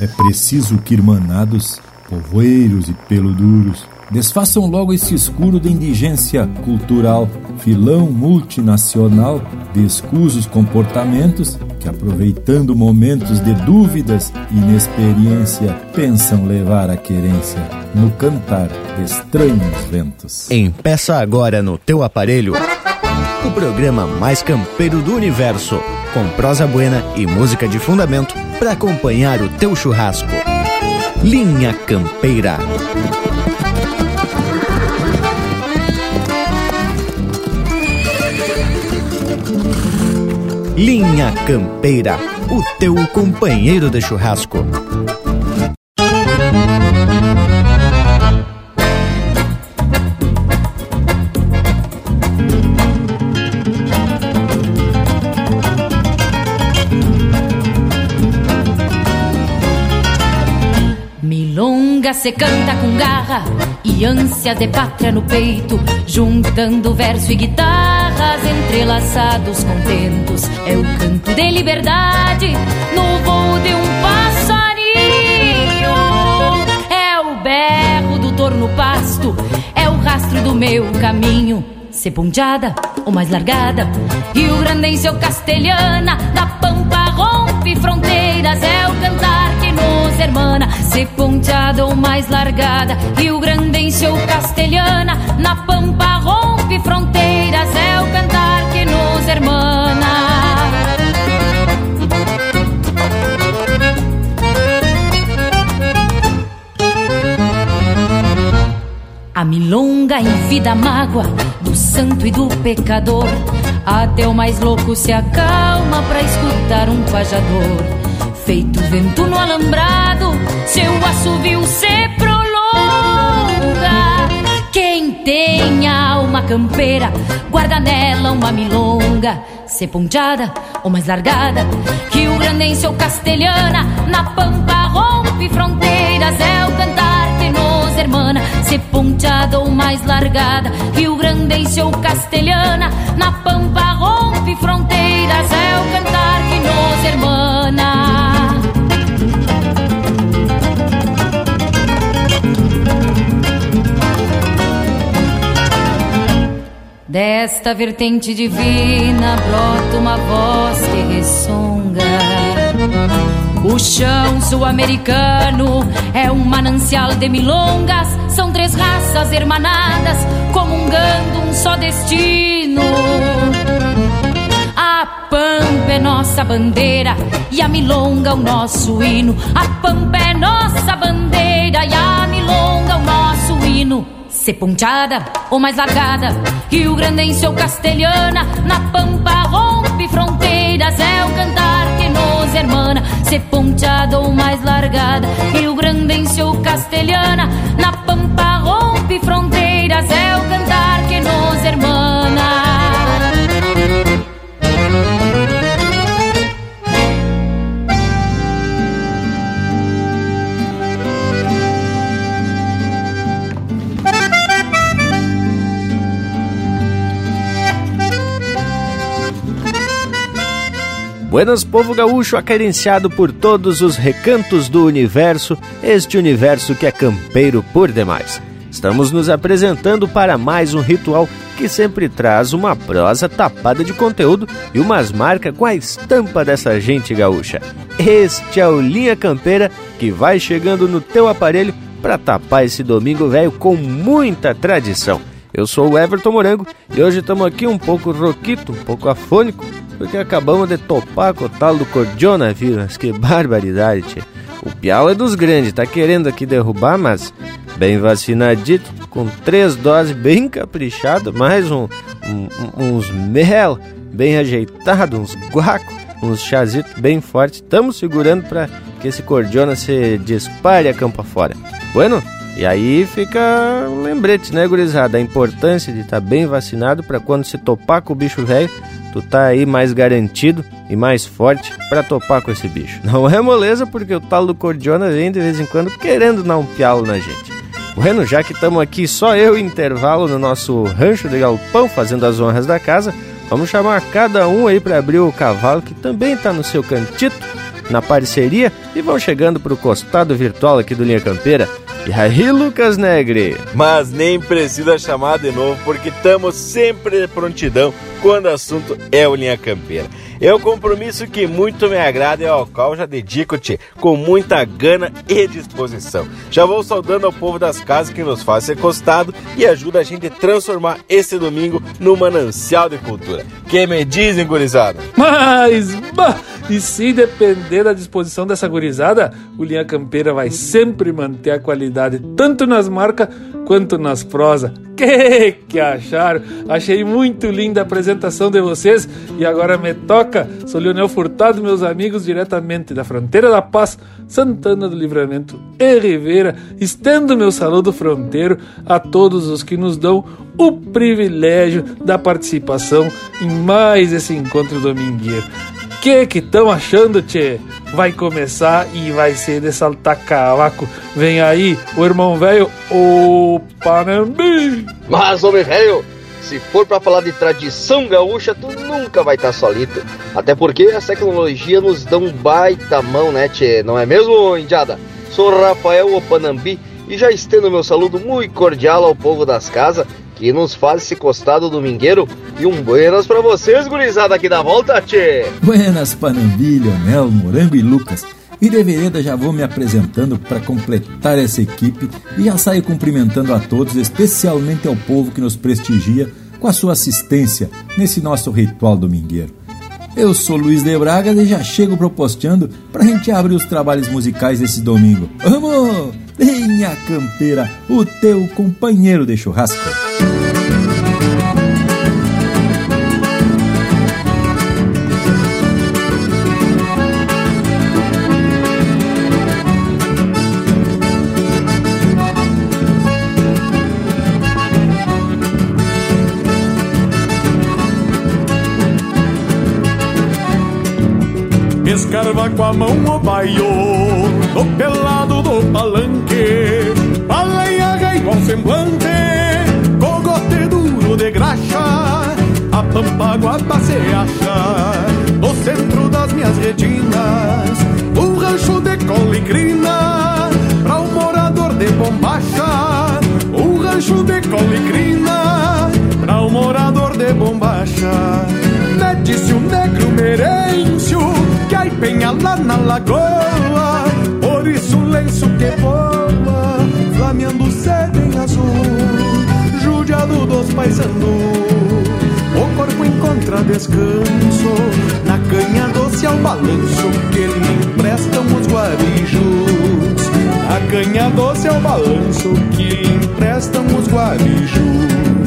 É preciso que irmanados, povoeiros e peluduros, desfaçam logo esse escuro de indigência cultural, filão multinacional de escusos comportamentos que, aproveitando momentos de dúvidas e inexperiência, pensam levar a querência no cantar de estranhos ventos. Empeça agora no teu aparelho o programa mais campeiro do universo, com prosa buena e música de fundamento para acompanhar o teu churrasco. Linha Campeira. Linha Campeira, o teu companheiro de churrasco. Se canta com garra e ânsia de pátria no peito, juntando verso e guitarras entrelaçados contentos. É o canto de liberdade no voo de um passarinho. É o berro do torno pasto, é o rastro do meu caminho. Se ponteada ou mais largada, Rio Grandense ou castelhana, da pampa rompe fronteiras, é o cantar nos hermana. Se ponteada ou mais largada, Rio Grandense ou castelhana, na pampa rompe fronteiras, é o cantar que nos hermana. A milonga enfida a mágoa do santo e do pecador. Até o mais louco se acalma pra escutar um pajador. Feito vento no alambrado, seu assovio se prolonga. Quem tem alma campeira, guarda nela uma milonga. Se ponteada ou mais largada, Rio Grandense ou castelhana, na pampa rompe fronteiras, é o cantar que nos hermana. Se ponteada ou mais largada, Rio Grandense ou castelhana, na pampa rompe fronteiras, é o cantar que nos hermana. Desta vertente divina brota uma voz que ressonga. O chão sul-americano é um manancial de milongas. São três raças hermanadas, comungando um só destino. A pampa é nossa bandeira e a milonga o nosso hino. A pampa é nossa bandeira e a milonga o nosso hino. Se ponteada ou mais largada, Rio Grandense ou castelhana, na pampa rompe fronteiras, é o cantar que nos hermana. Se ponteada ou mais largada, Rio Grandense ou castelhana, na pampa rompe fronteiras, é o cantar que nos hermana. Buenas, povo gaúcho acarenciado por todos os recantos do universo, este universo que é campeiro por demais. Estamos nos apresentando para mais um ritual que sempre traz uma prosa tapada de conteúdo e umas marcas com a estampa dessa gente gaúcha. Este é o Linha Campeira que vai chegando no teu aparelho para tapar esse domingo velho com muita tradição. Eu sou o Everton Morango e hoje estamos aqui um pouco roquito, um pouco afônico, porque acabamos de topar com o tal do cordionavírus. Que barbaridade, tia. O Piau é dos grandes, tá querendo aqui derrubar, mas bem vacinadito, com três doses bem caprichado, mais um, um, uns mel bem ajeitado, uns guaco, uns chazitos bem fortes. Estamos segurando para que esse cordiona se dispare a campo fora. Bueno, e aí fica um lembrete, né, gurizada? A importância de estar tá bem vacinado para quando se topar com o bicho velho, tu tá aí mais garantido e mais forte para topar com esse bicho. Não é moleza, porque o tal do cordiona vem de vez em quando querendo dar um pialo na gente. Bueno, já que estamos aqui só eu e intervalo no nosso rancho de galpão fazendo as honras da casa, vamos chamar cada um aí para abrir o cavalo que também está no seu cantito na parceria e vão chegando para o costado virtual aqui do Linha Campeira. E aí, Lucas Negre? Mas nem precisa chamar de novo, porque estamos sempre prontidão quando o assunto é o Linha Campeira. É um compromisso que muito me agrada e ao qual já dedico-te com muita gana e disposição. Já vou saudando ao povo das casas que nos faz ser costado e ajuda a gente a transformar esse domingo no manancial de cultura. Que me dizem, gurizada? Mas, bah, e se depender da disposição dessa gurizada, o Linha Campeira vai sempre manter a qualidade tanto nas marcas quanto nas prosas. Que que acharam? Achei muito linda a apresentação de vocês e agora me toca. Sou Leonel Furtado, meus amigos, diretamente da fronteira da Paz, Santana do Livramento e Rivera. Estendo meu saludo fronteiro a todos os que nos dão o privilégio da participação em mais esse encontro domingueiro que que estão achando, tchê? Vai começar e vai ser de saltar cavaco. Vem aí o irmão velho, o Panambi. Mas, homem velho, se for para falar de tradição gaúcha, tu nunca vai estar tá solito. Até porque a tecnologia nos dá um baita mão, né, tchê? Não é mesmo, indiada? Sou Rafael Opanambi e já estendo meu saludo muito cordial ao povo das casas que nos faz esse costado domingueiro. E um buenas para vocês, gurizada, aqui da volta, tchê! Buenas, Panambi, Leonel, Morango e Lucas. E de vereda já vou me apresentando para completar essa equipe e já saio cumprimentando a todos, especialmente ao povo que nos prestigia com a sua assistência nesse nosso ritual domingueiro. Eu sou Luiz de Braga e já chego proposteando para a gente abrir os trabalhos musicais desse domingo. Vamos! Venha Campeira, o teu companheiro de churrasco. Escarva com a mão o baio Do pelado do palanque. Baleia igual semblante Cogote duro de graxa A pampa guapa se acha. No centro das minhas retinas Um rancho de colicrina Pra um morador de bombacha. Um rancho de colicrina Pra um morador de bombacha. Mete-se um negro merêncio Que aí penha lá na lagoa Por isso o lenço que voa Flameando sede em azul Judiado dos paisanos. O corpo encontra descanso Na canha doce ao balanço Que lhe emprestam os guarijos. A canha doce ao balanço Que lhe emprestam os guarijos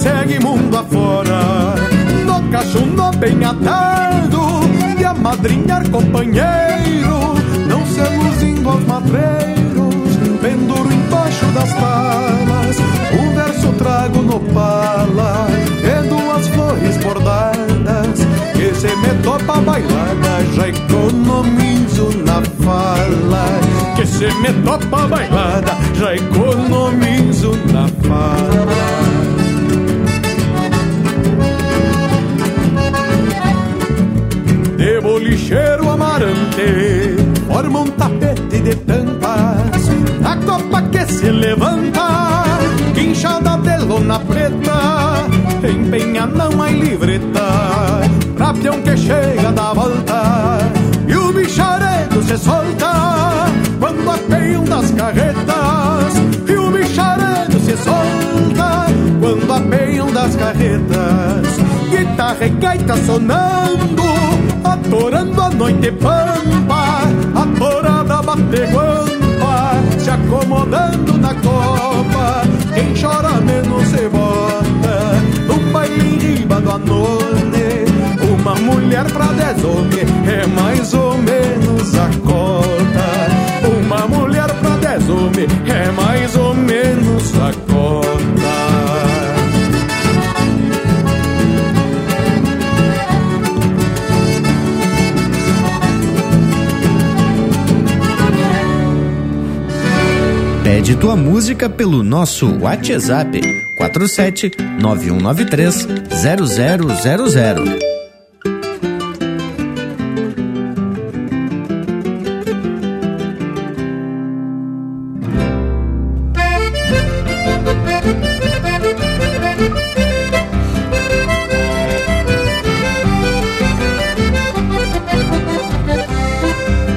segue mundo afora, no cachundo bem atado, de amadrinhar companheiro, não se luzindo aos matreiros, penduro embaixo das palmas, um verso trago no pala, e duas flores bordadas, que se me topa bailada, já economizo na fala, que se me topa bailada, já economizo na fala. Amarante forma um tapete de tampas A copa que se levanta Quinchada de lona preta. Empenha não há livreta Pra peão que chega da volta. E o bicharedo se solta Quando apeiam das carretas. E o bicharedo se solta Quando apeiam das carretas. Guitarra e gaita sonando Atorando noite pampa, a porada bate guampa, se acomodando na copa. Quem chora menos se bota, no baile riba do anone. Uma mulher pra dez homens é mais ou menos a cota. Uma mulher pra dez homens é mais ou menos Pede tua música pelo nosso WhatsApp 47 9193 0000.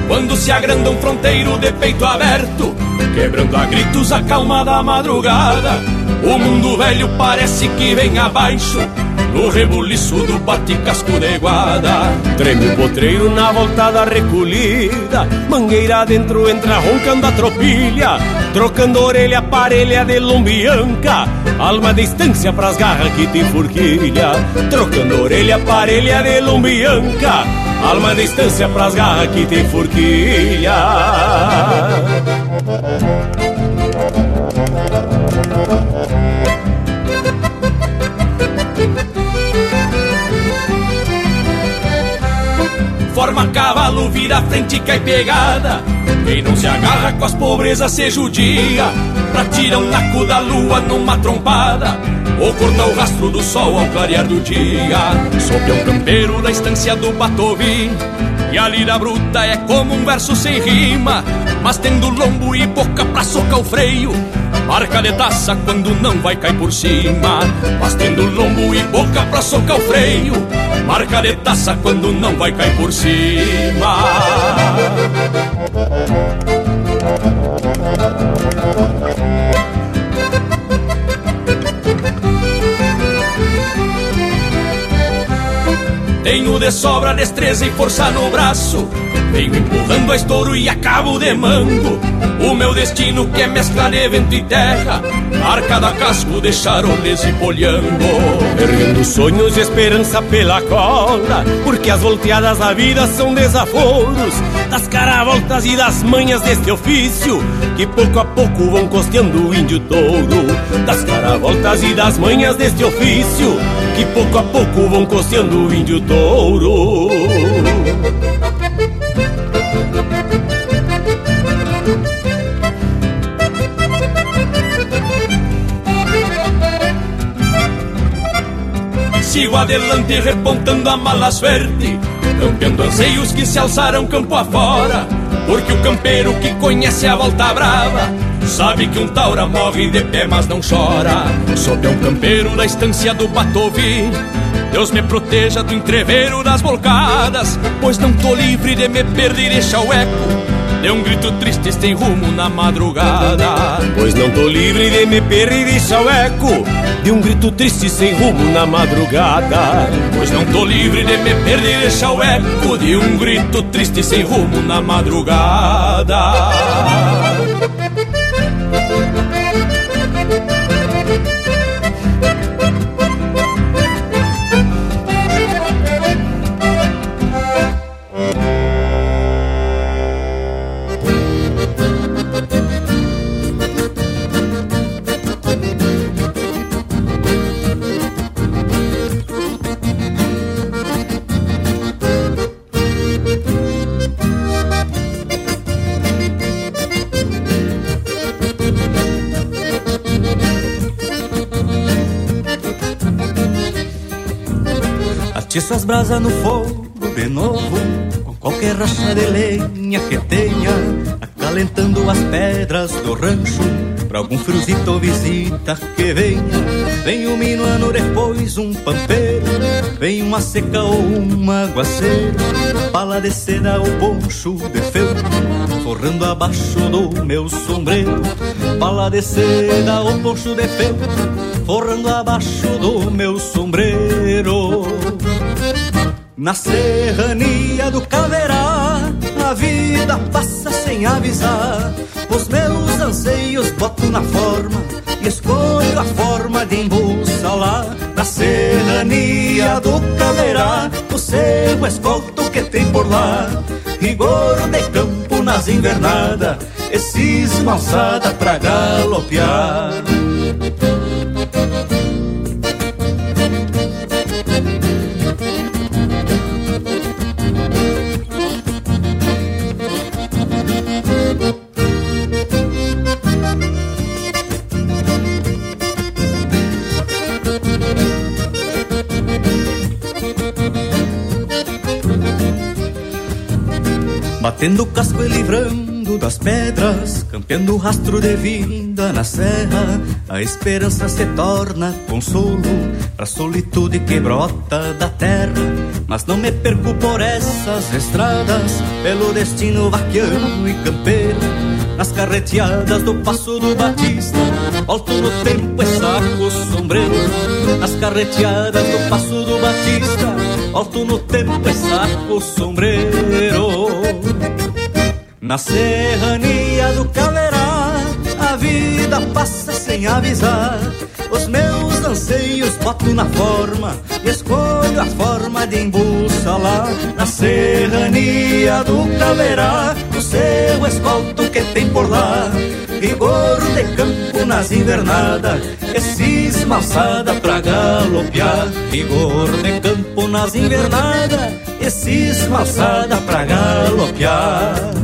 Quando se agranda um fronteiro de peito aberto Quebrando a gritos a calma da madrugada O mundo velho parece que vem abaixo No rebuliço do bate-casco de guarda Treme o potreiro na volta da recolhida Mangueira dentro entra roncando a tropilha Trocando orelha parelha de lombianca Alma de distância pras garras que te forquilha. Trocando orelha parelha de lombianca Alma de distância pras garras que te forquilha Forma cavalo, vira frente, cai pegada. Quem não se agarra com as pobrezas se judia. Pra tirar um naco da lua numa trompada. Ou cortar o rastro do sol ao clarear do dia. Sob um campeiro da estância do Batovi. E a lira bruta é como um verso sem rima Mas tendo lombo e boca pra socar o freio Marca de taça quando não vai cair por cima. Mas tendo lombo e boca pra socar o freio Marca de taça quando não vai cair por cima. Tenho de sobra destreza e força no braço Venho empurrando a estouro e acabo de mango. O meu destino que é mescla de vento e terra. Marca da casco de charoles e polhango Erguendo sonhos e esperança pela cola Porque as volteadas da vida são desaforos. Das caravoltas e das manhas deste ofício. Que pouco a pouco vão costeando o índio touro. Das caravoltas e das manhas deste ofício. Que pouco a pouco vão costeando o índio touro Sigo adelante repontando a mala suerte Campeando anseios que se alçaram campo afora. Porque o campeiro que conhece a volta brava Sabe que um taura morre de pé mas não chora. Sob um campeiro da estância do Batovi. Deus me proteja do entreveiro das volcadas Pois não tô livre de me perder e deixar o eco de um grito triste sem rumo na madrugada. Pois não tô livre de me perder e deixar o eco De um grito triste sem rumo na madrugada. Pois não tô livre de me perder e deixar o eco De um grito triste sem rumo na madrugada Atiça as brasas no fogo de novo, com qualquer racha de lenha que tenha, acalentando as pedras do rancho, pra algum friozito ou visita que venha. Vem um minuano depois um pampeiro, vem uma seca ou um aguaceiro, pala de seda ou poncho de feltro, forrando abaixo do meu sombreiro, pala de seda ou poncho de feltro, forrando abaixo do meu sombreiro. Na serrania do Caverá, a vida passa sem avisar. Os meus anseios boto na forma e escolho a forma de lá Na serrania do Caverá, o seu escolto que tem por lá. Rigor de campo nas invernadas, esses malçada pra galopear. Batendo casco e livrando das pedras, campeando rastro de vida na serra, a esperança se torna consolo pra solitude que brota da terra. Mas não me perco por essas estradas, pelo destino vaquiano e campeiro, nas carreteadas do Passo do Batista, volto no tempo e saco sombreiro, nas carreteadas do Passo do Batista, volto no tempo e saco sombreiro. Na serrania do Caverá, a vida passa sem avisar. Os meus anseios boto na forma e escolho a forma de lá. Na serrania do Caverá, o seu escolto que tem por lá. Rigor de campo nas invernadas, esses malçada pra galopear. Rigor de campo nas invernadas, esses malçada pra galopear.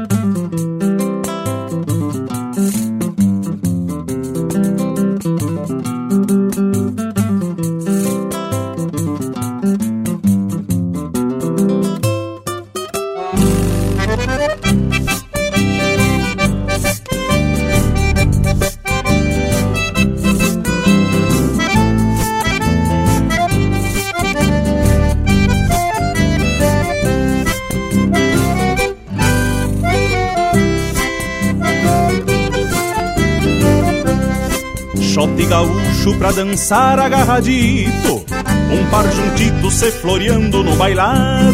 Dançar agarradito Um par juntito se floreando no bailado.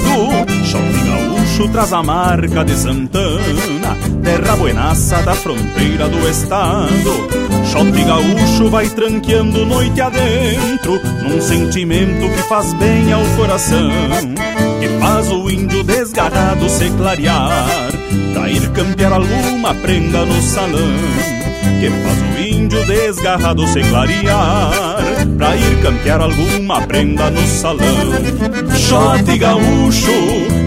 Shot gaúcho traz a marca de Santana Terra buenaça da fronteira do estado. Shot gaúcho vai tranqueando noite adentro Num sentimento que faz bem ao coração Que faz o índio desgarrado se clarear. Pra ir campear alguma prenda no salão que faz o índio desgarrado se clarear Pra ir campear alguma prenda no salão. Shot gaúcho,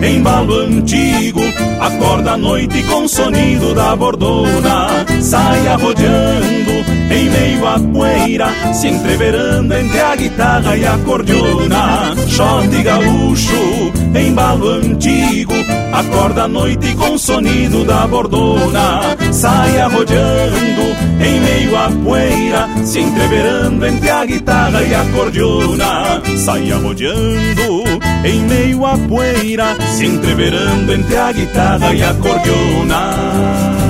embalo antigo Acorda a noite com o sonido da bordona. Sai arrodeando em meio à poeira Se entreverando entre a guitarra e a cordiona Shot gaúcho, embalo antigo Acorda a noite com o sonido da bordona. Sai arrodeando em meio à poeira Se entreverando entre a guitarra e a cordiona. Sai arrodeando em meio à poeira Se entreverando entre a guitarra e a cordiona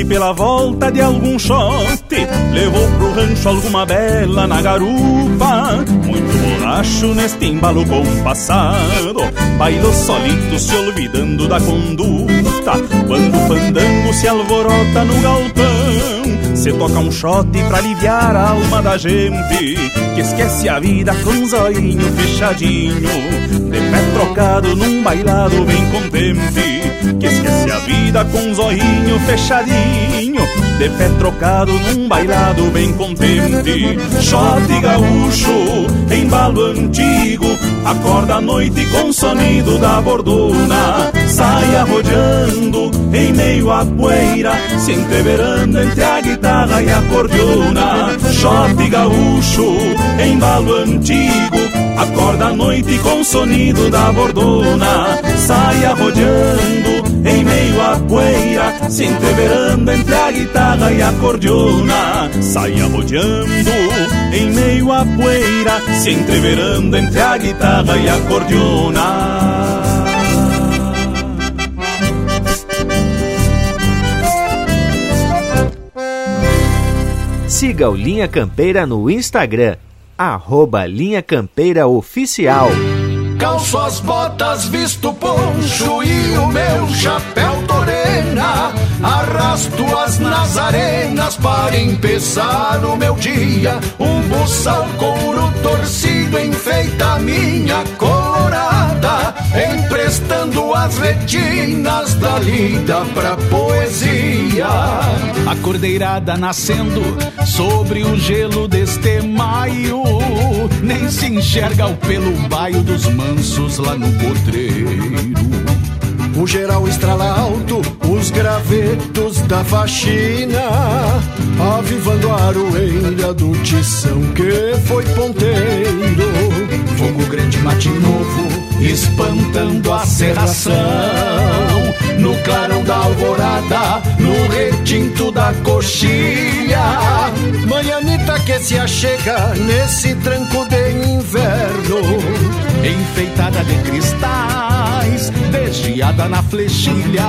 romance pela volta de algum shot Levou pro rancho alguma bela na garupa. Muito borracho neste embalo compassado. Bailou solito se olvidando da conduta. Quando o fandango se alvorota no galpão Se toca um shot pra aliviar a alma da gente Que esquece a vida com um zoinho fechadinho. De pé trocado num bailado bem contente Que esquece a vida com um zoinho fechadinho. De pé trocado num bailado bem contente Shot gaúcho, embalo antigo. Acorda a noite com o sonido da bordona Sai arrodeando em meio à poeira Se entreverando entre a guitarra e a cordiona Shot gaúcho, embalo antigo. Acorda à noite com o sonido da bordona Sai arrodeando em meio à poeira Se entreverando entre a guitarra e a cordiona Sai arrodeando em meio à poeira Se entreverando entre a guitarra e a cordiona Siga o Linha Campeira no Instagram, arroba Linha Campeira Oficial. Calço as botas, visto poncho e o meu chapéu torena. Arrasto as nazarenas para empezar o meu dia. Um buçal couro torcido enfeita minha colorada, emprestando as retinas da lida pra poesia. A cordeirada nascendo sobre o gelo deste maio, nem se enxerga o pelo baio dos mansos lá no potreiro. O geral estrala alto, os gravetos da faxina, avivando a aroeira do tição que foi ponteiro. Fogo grande, mate novo, espantando a serração. No clarão da alvorada, no retinto da coxilha. Manhanita que se achega nesse tranco de inverno. Enfeitada de cristais, desviada na flechilha.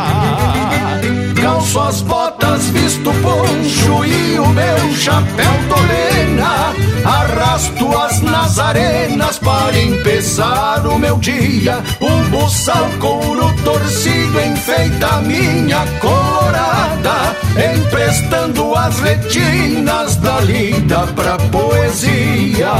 Calço as botas, visto poncho e o meu chapéu torena. Arrasto as nazarenas para empezar o meu dia. Um buçal couro torcido enfeita minha colorada, emprestando as retinas da lida pra poesia.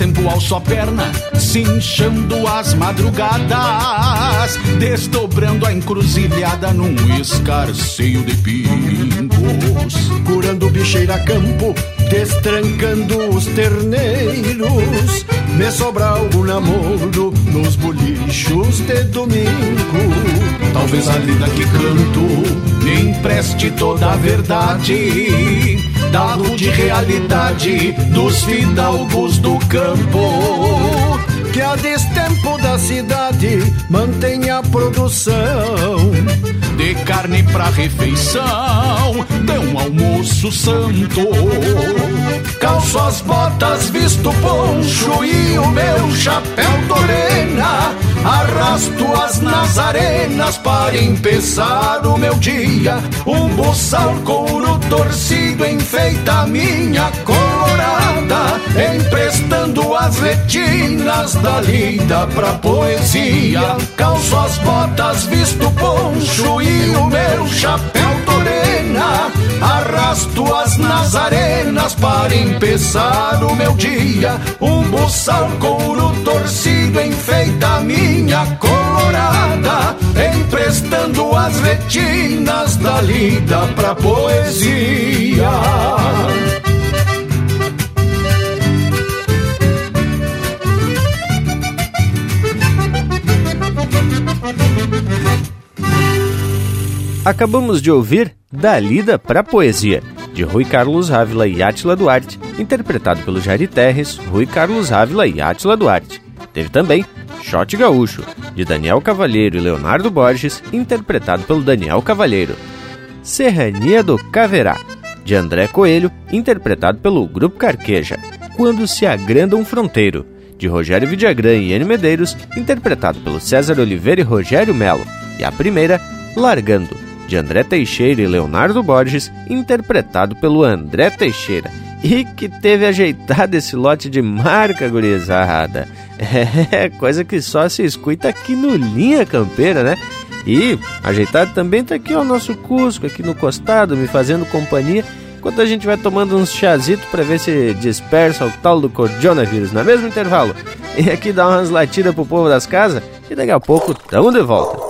Tempo ao só perna, cinchando as madrugadas, desdobrando a encruzilhada num escarceio de pingos. Curando bicheira campo, destrancando os terneiros. Me sobra algum namoro nos bolichos de domingo. Talvez a lida que canto me empreste toda a verdade da rude realidade dos fidalgos do campo. Que a destempo da cidade mantenha a produção de carne pra refeição, de um almoço santo. Calço as botas, visto poncho e o meu chapéu torena. Arrasto as nazarenas para empezar o meu dia. Um buçal couro torcido enfeita minha colorada, emprestando as retinas da lida pra poesia. Calço as botas, visto poncho e o meu chapéu torena. Arrasto as nazarenas para empezar o meu dia. Um buçal couro torcido enfeita minha colorada, emprestando as retinas da lida pra poesia. Acabamos de ouvir Da Lida pra Poesia, de Rui Carlos Ávila e Átila Duarte, interpretado pelo Jairi Terres, Rui Carlos Ávila e Átila Duarte. Teve também Shot Gaúcho, de Daniel Cavalheiro e Leonardo Borges, interpretado pelo Daniel Cavalheiro. Serrania do Caverá, de André Coelho, interpretado pelo Grupo Carqueja. Quando se agranda um fronteiro, de Rogério Vidagrã e N Medeiros, interpretado pelo César Oliveira e Rogério Melo. E a primeira, Largando, de André Teixeira e Leonardo Borges, interpretado pelo André Teixeira. E que teve ajeitado esse lote de marca gurizada. É coisa que só se escuta aqui no Linha Campeira, né? E ajeitado também tá aqui o nosso Cusco, aqui no costado, me fazendo companhia, enquanto a gente vai tomando uns chazitos para ver se dispersa o tal do coronavírus, no mesmo intervalo. E aqui dá umas latidas pro povo das casas e daqui a pouco tamo de volta.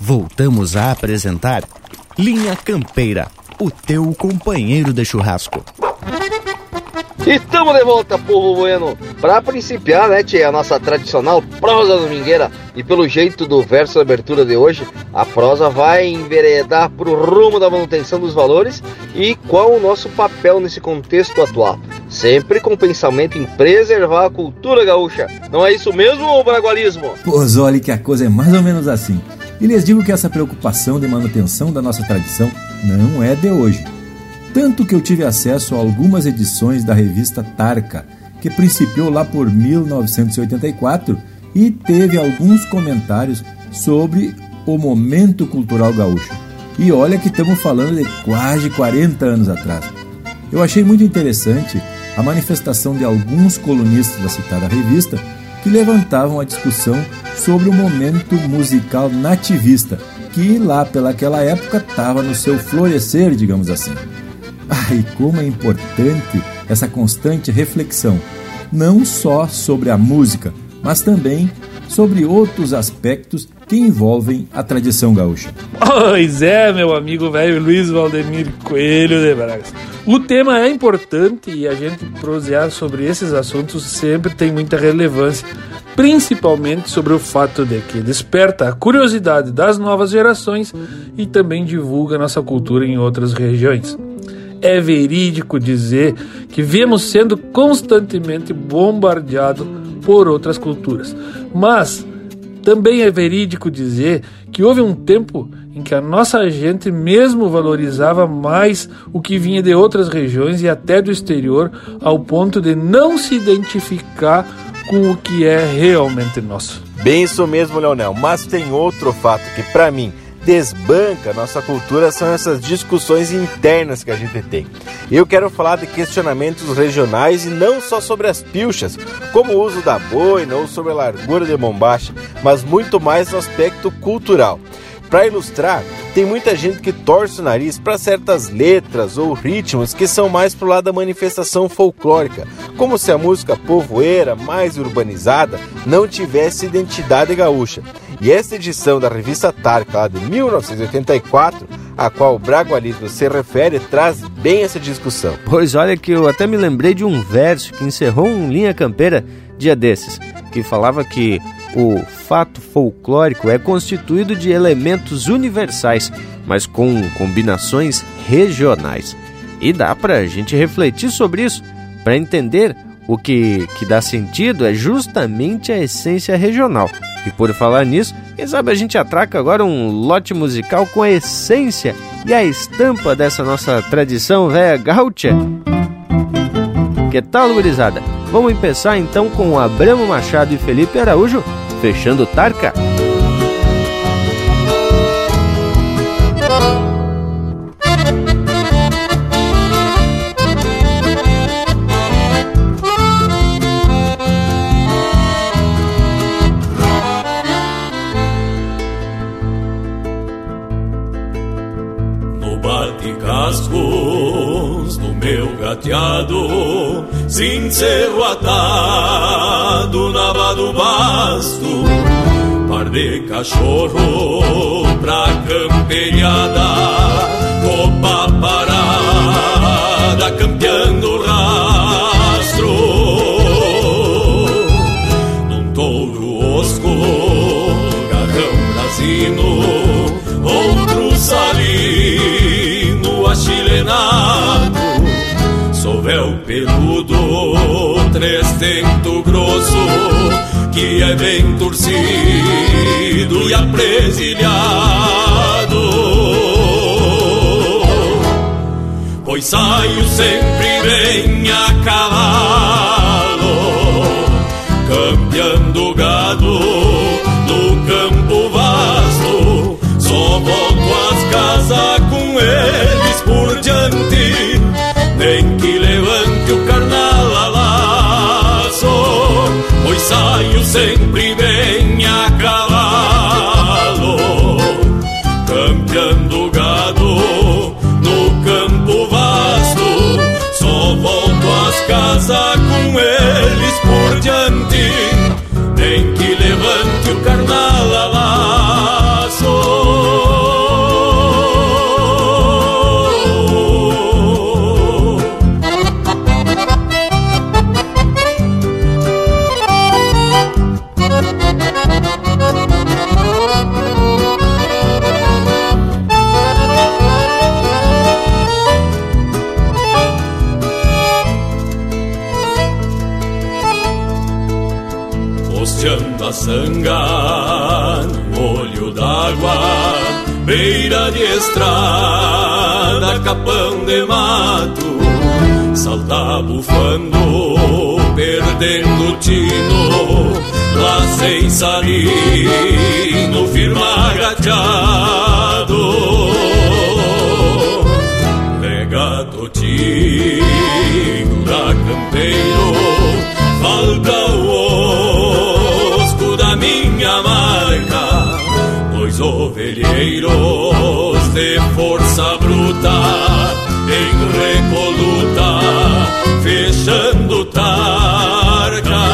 Voltamos a apresentar Linha Campeira, o teu companheiro de churrasco. Estamos de volta, povo bueno. Para principiar, né, tia, a nossa tradicional prosa domingueira. E pelo jeito do verso da abertura de hoje, a prosa vai enveredar pro rumo da manutenção dos valores e qual o nosso papel nesse contexto atual. Sempre com pensamento em preservar a cultura gaúcha. Não é isso mesmo, ou bragualismo? Pois olhe que a coisa é mais ou menos assim. E lhes digo que essa preocupação de manutenção da nossa tradição não é de hoje tanto que eu tive acesso a algumas edições da revista Tarca, que principiou lá por 1984 e teve alguns comentários sobre o momento cultural gaúcho. E olha que estamos falando de quase 40 anos atrás. Eu achei muito interessante a manifestação de alguns colunistas da citada revista que levantavam a discussão sobre o momento musical nativista, que lá pelaquela época estava no seu florescer, digamos assim. E como é importante essa constante reflexão, não só sobre a música, mas também sobre outros aspectos que envolvem a tradição gaúcha. Pois é, meu amigo velho Luiz Valdemir Coelho de Bragas. O tema é importante e a gente prosear sobre esses assuntos sempre tem muita relevância, principalmente sobre o fato de que desperta a curiosidade das novas gerações e também divulga nossa cultura em outras regiões é verídico dizer que vemos sendo constantemente bombardeado por outras culturas. Mas também é verídico dizer que houve um tempo em que a nossa gente mesmo valorizava mais o que vinha de outras regiões e até do exterior, ao ponto de não se identificar com o que é realmente nosso. Bem isso mesmo, Leonel, mas tem outro fato que para mim desbanca nossa cultura são essas discussões internas que a gente tem. Eu quero falar de questionamentos regionais e não só sobre as pilchas, como o uso da boina ou sobre a largura de bombacha, mas muito mais no aspecto cultural. Para ilustrar, tem muita gente que torce o nariz para certas letras ou ritmos que são mais pro lado da manifestação folclórica, como se a música povoeira mais urbanizada não tivesse identidade gaúcha. E essa edição da revista Tarca, lá de 1984, a qual o Bragualismo se refere, traz bem essa discussão. Pois olha que eu até me lembrei de um verso que encerrou um Linha Campeira dia desses, que falava que o fato folclórico é constituído de elementos universais, mas com combinações regionais. E dá para a gente refletir sobre isso, para entender o que, que dá sentido é justamente a essência regional. E por falar nisso, quem sabe a gente atraca agora um lote musical com a essência e a estampa dessa nossa tradição velha gaúcha? Que tal, gurizada? Vamos começar então com Abramo Machado e Felipe Araújo fechando Tarca. Cachorro pra camperiada Copa parada campeando rastro. Num touro osco, garrão brasino Outro salino achilenado. Sovel peludo, trescento grosso, que é bem torcido exiliado. Pois saio sempre bem a cavalo, campeando gado no campo vasto. Só volto às casas com eles por diante, nem que levante o carnal a laço. Pois saio sempre bem que o carnal beira de estrada, capão de mato, salta bufando, perdendo tino, lá sem sarino, firma agachado. Legato da campeiro, falta o osco da minha marca, pois ovelheiro de força bruta, em recoluta, fechando targa.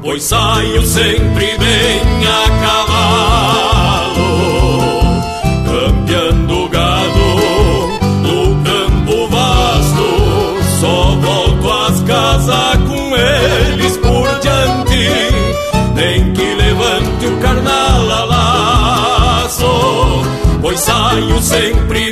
Pois saio sempre bem Saio sempre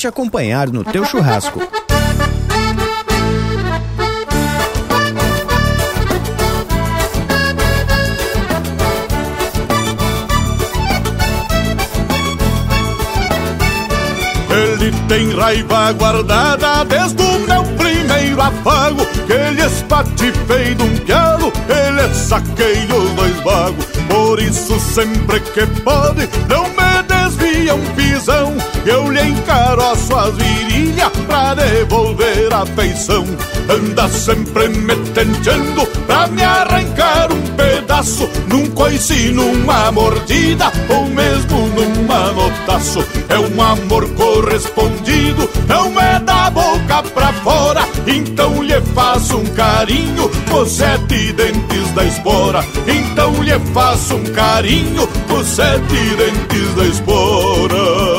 te acompanhar no teu churrasco. Ele tem raiva guardada desde o meu primeiro afago Que ele espatifei de um pialo, ele saqueia os dois vagos Por isso sempre que pode, não me desvia um pisão Eu lhe encaro suas virilhas pra devolver a feição. Anda sempre me tentando pra me arrancar um pedaço. Num coice, numa mordida ou mesmo num manotaço É um amor correspondido, não é da boca pra fora. Então lhe faço um carinho com sete dentes da espora. Então lhe faço um carinho com sete dentes da espora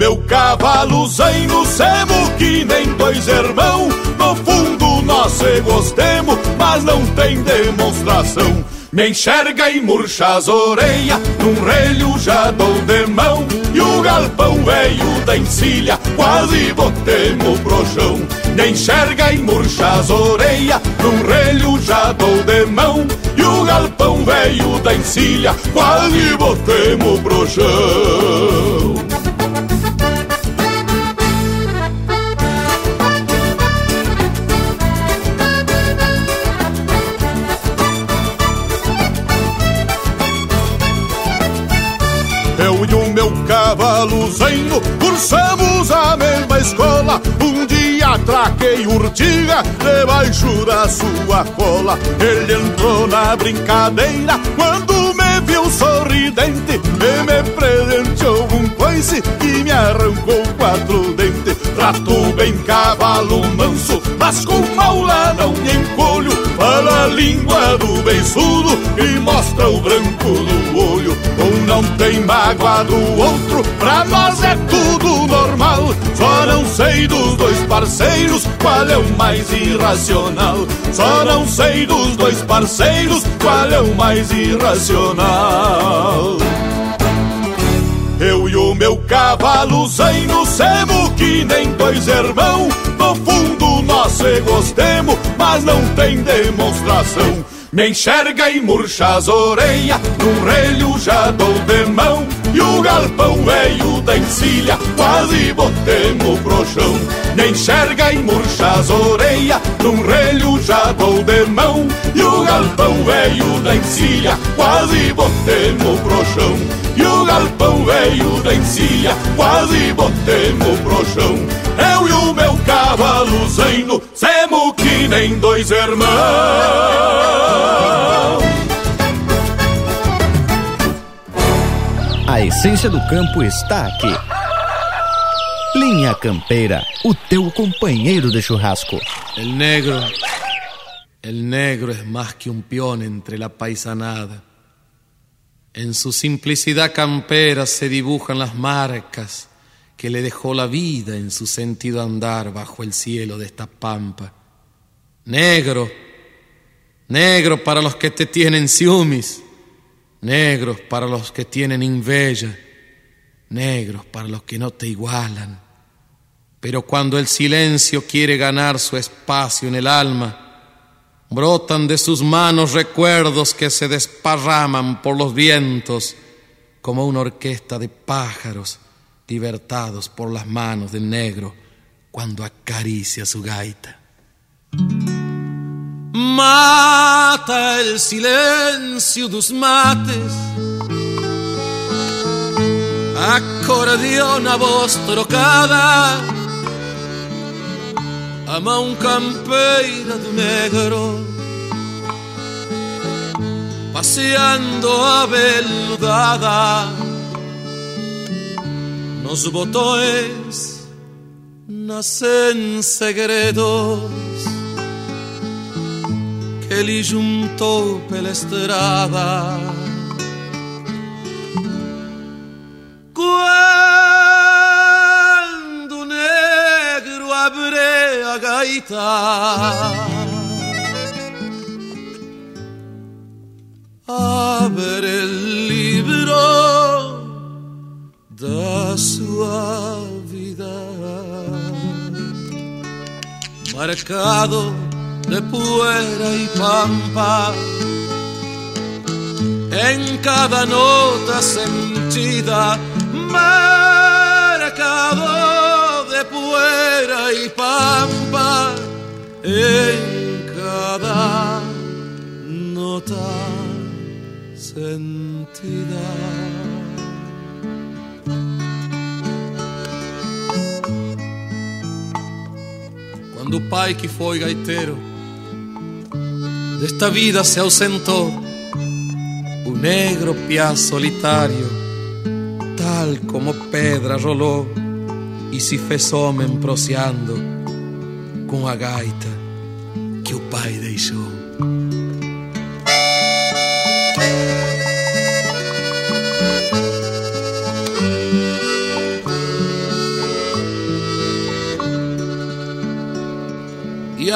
meu cavalo zaino semos que nem dois irmãos No fundo nós se gostemos, mas não tem demonstração. Me enxerga e murcha as orelhas, num relho já dou de mão. E o galpão velho da encilha, quase botemos pro chão. Me enxerga e murcha as orelhas, num relho já dou de mão. E o galpão velho da encilha, quase botemos pro chão e o meu cavalo zaino cursamos a mesma escola. Um dia traquei urtiga debaixo da sua cola. Ele entrou na brincadeira quando viu sorridente e me presenteou um coice e me arrancou quatro dentes. Trato bem cavalo manso, mas com maula não me encolho. Fala a língua do beiçudo e mostra o branco do olho. Um não tem mágoa do outro, pra nós é tudo normal. Sei dos dois parceiros qual é o mais irracional. Só não sei dos dois parceiros qual é o mais irracional. Eu e o meu cavalo zaino semo que nem dois irmãos. No fundo nós se gostemos, mas não tem demonstração. Me enxerga e murcha as orelhas, num relho já dou de mão. E o galpão velho da encilha, quase botemos pro chão. Me enxerga e murcha as orelhas, num relho já dou de mão. E o galpão velho da encilha, quase botemos pro chão. E o galpão velho da encilha, quase botemos pro chão. Eu e o meu cavalo zaino, semo que nem dois irmãos. A essência do campo está aqui. Linha Campeira, o teu companheiro de churrasco. El negro, el negro es más que un peón entre la paisanada. En su simplicidad campera se dibujan las marcas que le dejó la vida en su sentido andar bajo el cielo de esta pampa. Negro, negro para los que te tienen ciumis negros para los que tienen inveja, negros para los que no te igualan. Pero cuando el silencio quiere ganar su espacio en el alma, brotan de sus manos recuerdos que se desparraman por los vientos como una orquesta de pájaros libertados por las manos del negro cuando acaricia su gaita. Mata el silencio dos mates. Acordeona voz trocada. A mão campeira do negro. Passeando abeludada Nos botões Nascem segredos ele juntou pela estrada. Quando o negro abre a gaita, abre o da sua vida, marcado de puera y pampa. En cada nota sentida, marcado de puera y pampa. En cada nota sentida. Quando o pai que foi gaiteiro desta vida se ausentou, o negro piá solitário, tal como pedra rolou e se fez homem proseando com a gaita que o pai deixou.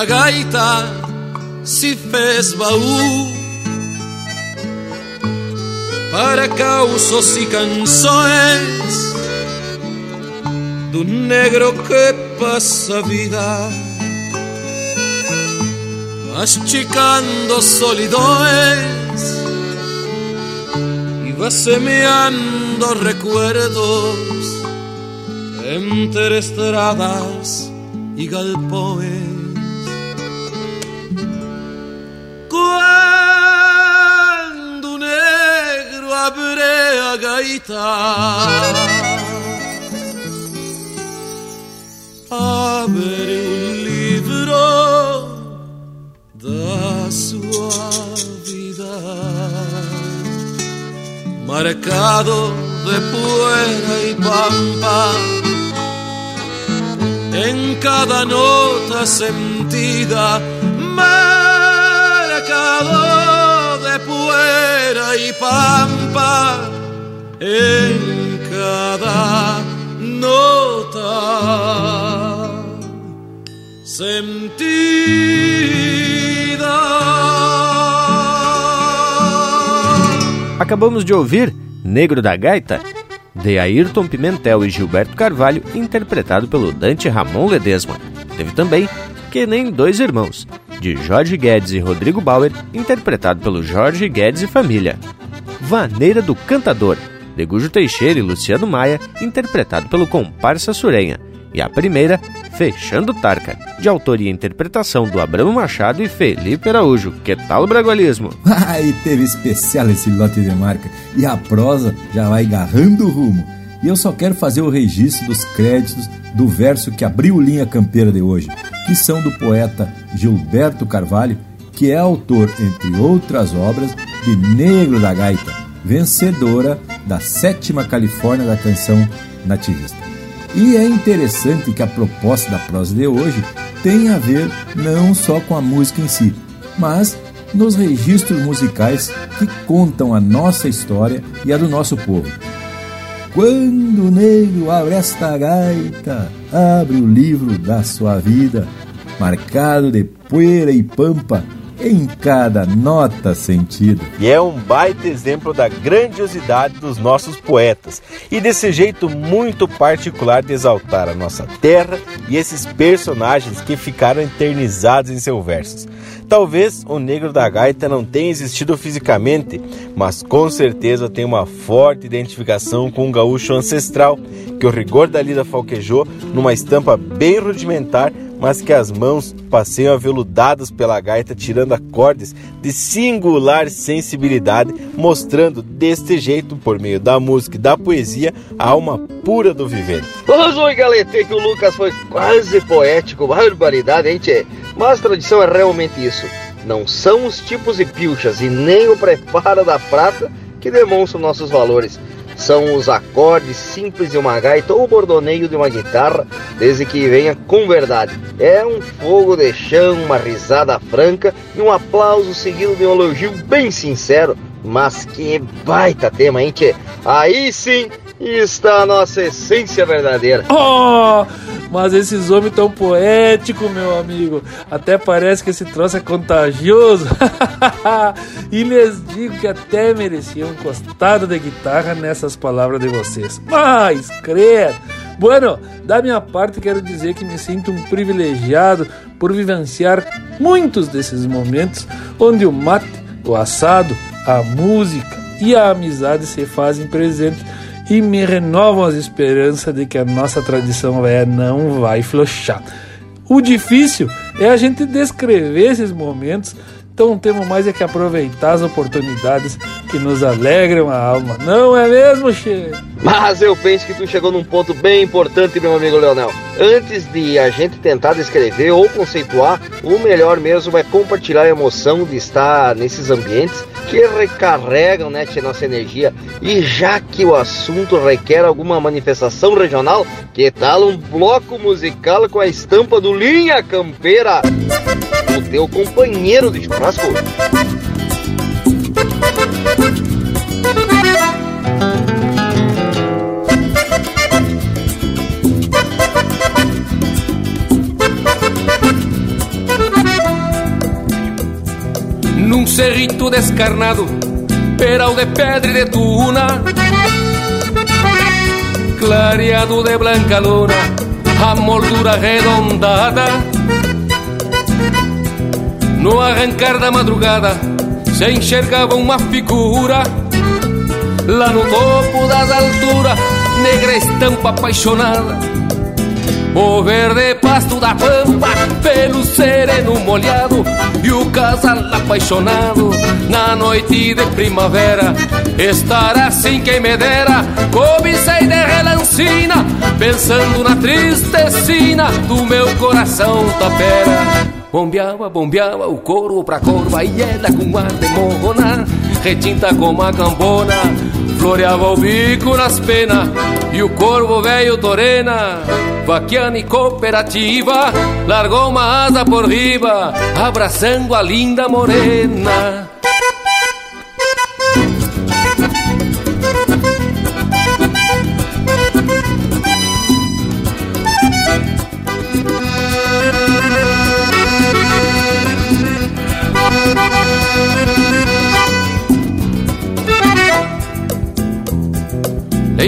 E a gaita se fez baú para causos e canções do negro que passa a vida masticando solidões e va semeando recuerdos entre estradas e galpões. Abre a gaita, abre o livro da sua vida, marcado de poeira e pampa. En cada nota sentida, marcado de puera y pampa en cada nota sentida. Acabamos de ouvir Negro da Gaita, de Ayrton Pimentel e Gilberto Carvalho, interpretado pelo Dante Ramon Ledesma. Teve também Que Nem Dois Irmãos, de Jorge Guedes e Rodrigo Bauer, interpretado pelo Jorge Guedes e Família. Vaneira do Cantador, de Gujo Teixeira e Luciano Maia, interpretado pelo Comparsa Surenha. E a primeira, Fechando Tarca, de autoria e interpretação do Abramo Machado e Felipe Araújo. Que tal o bragualismo? Ai, teve especial esse lote de marca. E a prosa já vai agarrando o rumo. E eu só quero fazer o registro dos créditos do verso que abriu linha campeira de hoje, que são do poeta Gilberto Carvalho, que é autor, entre outras obras, de Negro da Gaita, vencedora da sétima Califórnia da canção nativista. E é interessante que a proposta da prosa de hoje tem a ver não só com a música em si, mas nos registros musicais que contam a nossa história e a do nosso povo. Quando o negro abre esta gaita, abre o livro da sua vida, marcado de poeira e pampa em cada nota sentido. E é um baita exemplo da grandiosidade dos nossos poetas e desse jeito muito particular de exaltar a nossa terra e esses personagens que ficaram eternizados em seus versos. Talvez o negro da gaita não tenha existido fisicamente, mas com certeza tem uma forte identificação com um gaúcho ancestral que o rigor da lida falquejou numa estampa bem rudimentar mas que as mãos passeiam aveludadas pela gaita, tirando acordes de singular sensibilidade, mostrando deste jeito, por meio da música e da poesia, a alma pura do vivente. Mas oi, galete, que o Lucas foi quase poético, barbaridade, hein, tchê? Mas tradição é realmente isso. Não são os tipos e pilchas e nem o preparo da prata que demonstram nossos valores são os acordes simples de uma gaita ou bordoneio de uma guitarra, desde que venha com verdade. É um fogo de chão, uma risada franca e um aplauso seguido de um elogio bem sincero. Mas que baita tema, hein, tchê? Aí sim está a nossa essência verdadeira. Oh, mas esses homens tão poéticos, meu amigo. Até parece que esse troço é contagioso. e lhes digo que até merecia um encostado de guitarra nessas palavras de vocês. Mas, credo. Bueno, da minha parte quero dizer que me sinto um privilegiado por vivenciar muitos desses momentos onde o mate, o assado, a música e a amizade se fazem presentes e me renovam as esperanças de que a nossa tradição véia não vai flochar. O difícil é a gente descrever esses momentos então temos mais é que aproveitar as oportunidades que nos alegram a alma. Não é mesmo, Che? Mas eu penso que tu chegou num ponto bem importante, meu amigo Leonel. Antes de a gente tentar descrever ou conceituar, o melhor mesmo é compartilhar a emoção de estar nesses ambientes que recarregam né, nossa energia. E já que o assunto requer alguma manifestação regional, que tal um bloco musical com a estampa do Linha Campeira? O teu companheiro de churrasco. Num descarnado, peral de pedra e de tuna, clareado de blanca luna, a moldura arredondada no arrancar da madrugada se enxergava uma figura Lá no topo das alturas, negra estampa apaixonada. O verde pasto da pampa, pelo sereno molhado E o casal apaixonado, na noite de primavera. Estar assim quem me dera, cobicei de relancina Pensando na tristecina do meu coração tapera Bombeava, bombeava o couro pra corva e ela com ar de morrona Retinta como a cambona, floreava o bico nas penas E o corvo velho torena, vaquiana e cooperativa Largou uma asa por riba, abraçando a linda morena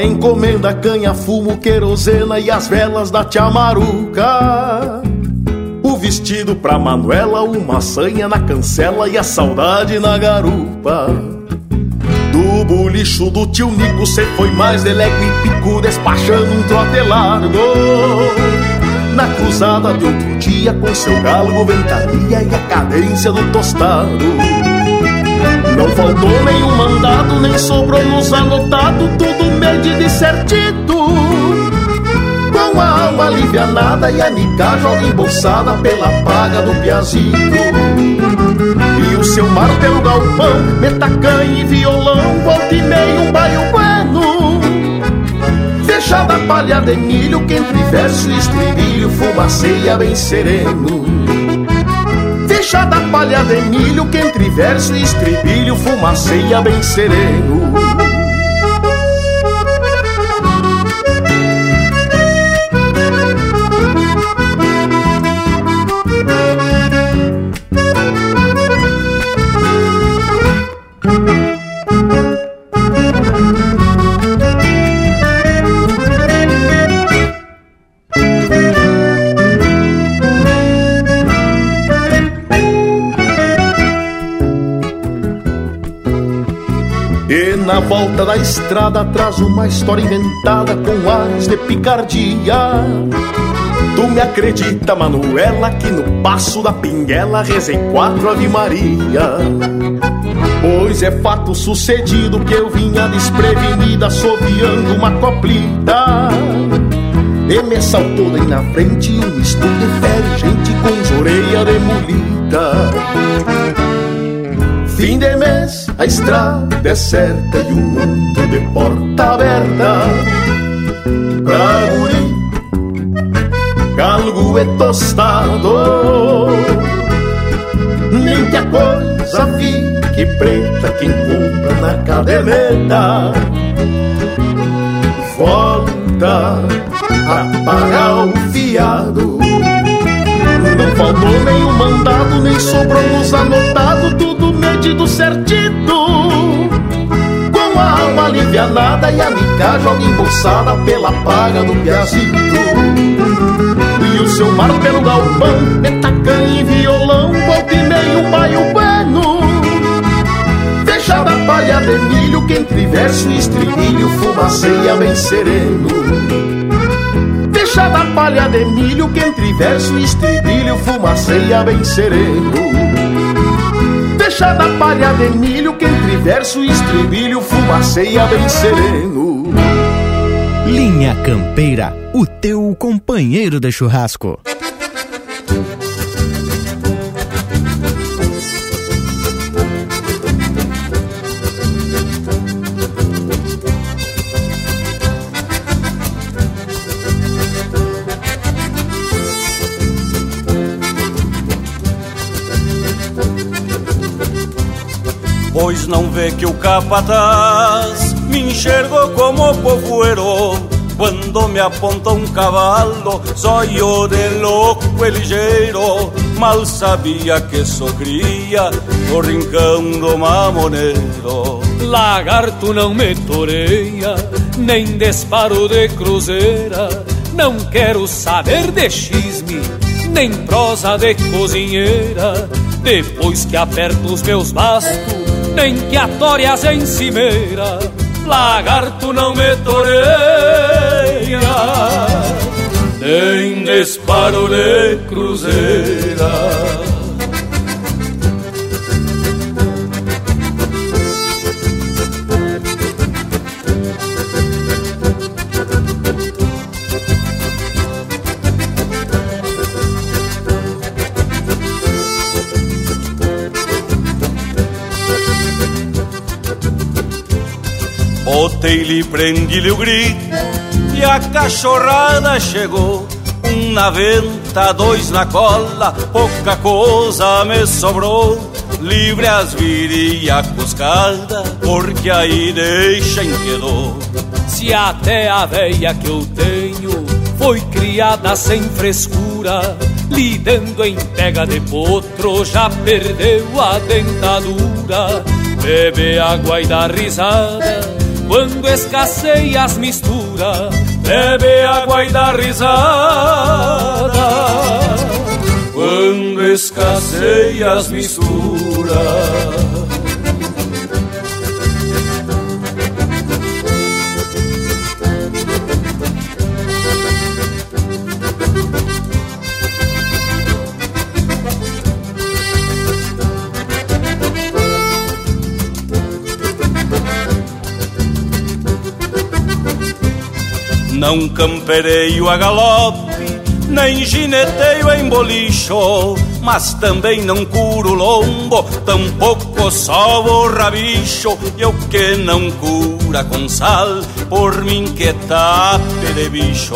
Encomenda, canha, fumo, querosena e as velas da tia Maruca. O vestido pra Manuela, uma sanha na cancela e a saudade na garupa. Do bolicho do tio Nico, cê foi mais delego e pico, despachando um trote largo. Na cruzada de outro dia, com seu galgo, ventaria e a cadência do tostado. Não faltou nenhum mandado, nem sobrou nos anotado, tudo medido e certito. Com a alma alivianada e a nica joga embolsada pela paga do piazito. E o seu mar pelo galpão, metacanha e violão, volta e meio um baio bueno. Fechada palha de milho, que entre verso e estribilho fumaceia bem sereno. Fechada a palha de milho que entre verso e estribilho fumaceia bem sereno. Volta da estrada traz uma história inventada com ares de picardia. Tu me acredita, Manuela, que no passo da pinguela rezei quatro Ave Maria. Pois é fato sucedido que eu vinha desprevenida, assoviando uma coplita. E me saltou daí na frente um gente com orelhas de mulita. Fim de mês, a estrada é certa e o mundo de porta aberta. Pra guri, galgo é tostado. Nem que a coisa fique preta quem compra na caderneta. Volta a pagar o fiado. Não faltou nenhum mandado, nem sobrou nos anotado, tudo medido certito. Com a alivianada e a mica joga embolsada pela paga do piazito. E o seu mar pelo galpão, metacanha e violão, volta e meio um baio bueno. Fechada a palha de milho, que entre verso e estribilho fumaceia bem sereno. Fechada a palha de milho que entre verso e estribilho fumaceia bem sereno. Fechada a palha de milho verso estribilho fumaceia bem sereno. Linha Campeira, o teu companheiro de churrasco. Pois não vê que o capataz me enxergou como povoeiro quando me aponta um cavalo, zóio de louco e ligeiro, mal sabia que sofria no rincão do mamoneiro. Lagarto não me toreia, nem disparo de cruzeira, não quero saber de xisme, nem prosa de cozinheira. Depois que aperto os meus bastos, nem que atórias em cimeira lagarto não me toreia, nem disparo de cruzeira. Botei-lhe, prendi-lhe o grito e a cachorrada chegou. Um na venta, dois na cola, pouca coisa me sobrou. Livre as viria cuscada, porque aí deixa em quedou. Se até a veia que eu tenho foi criada sem frescura, lidando em pega de potro, já perdeu a dentadura. Bebe água e dá risada quando escasseia as misturas, bebe água e dá risada. Quando escasseia as misturas. Não campereio a galope, nem gineteio em bolicho, mas também não curo lombo, tampouco sobo rabicho, e o que não cura com sal, por mim que tape de bicho.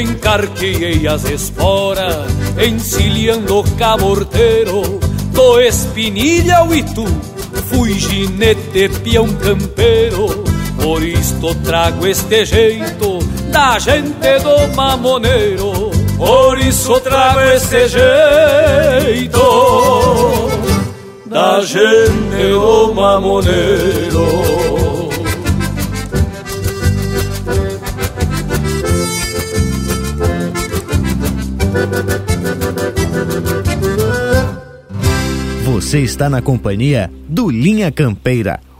Encarqueei as esporas, encilhando o caborteiro, do espinilha ao itu, fui ginete peão campeiro, por isto trago este jeito da gente do mamoneiro. Por isso trago esse jeito da gente do mamoneiro. Você está na companhia do Linha Campeira,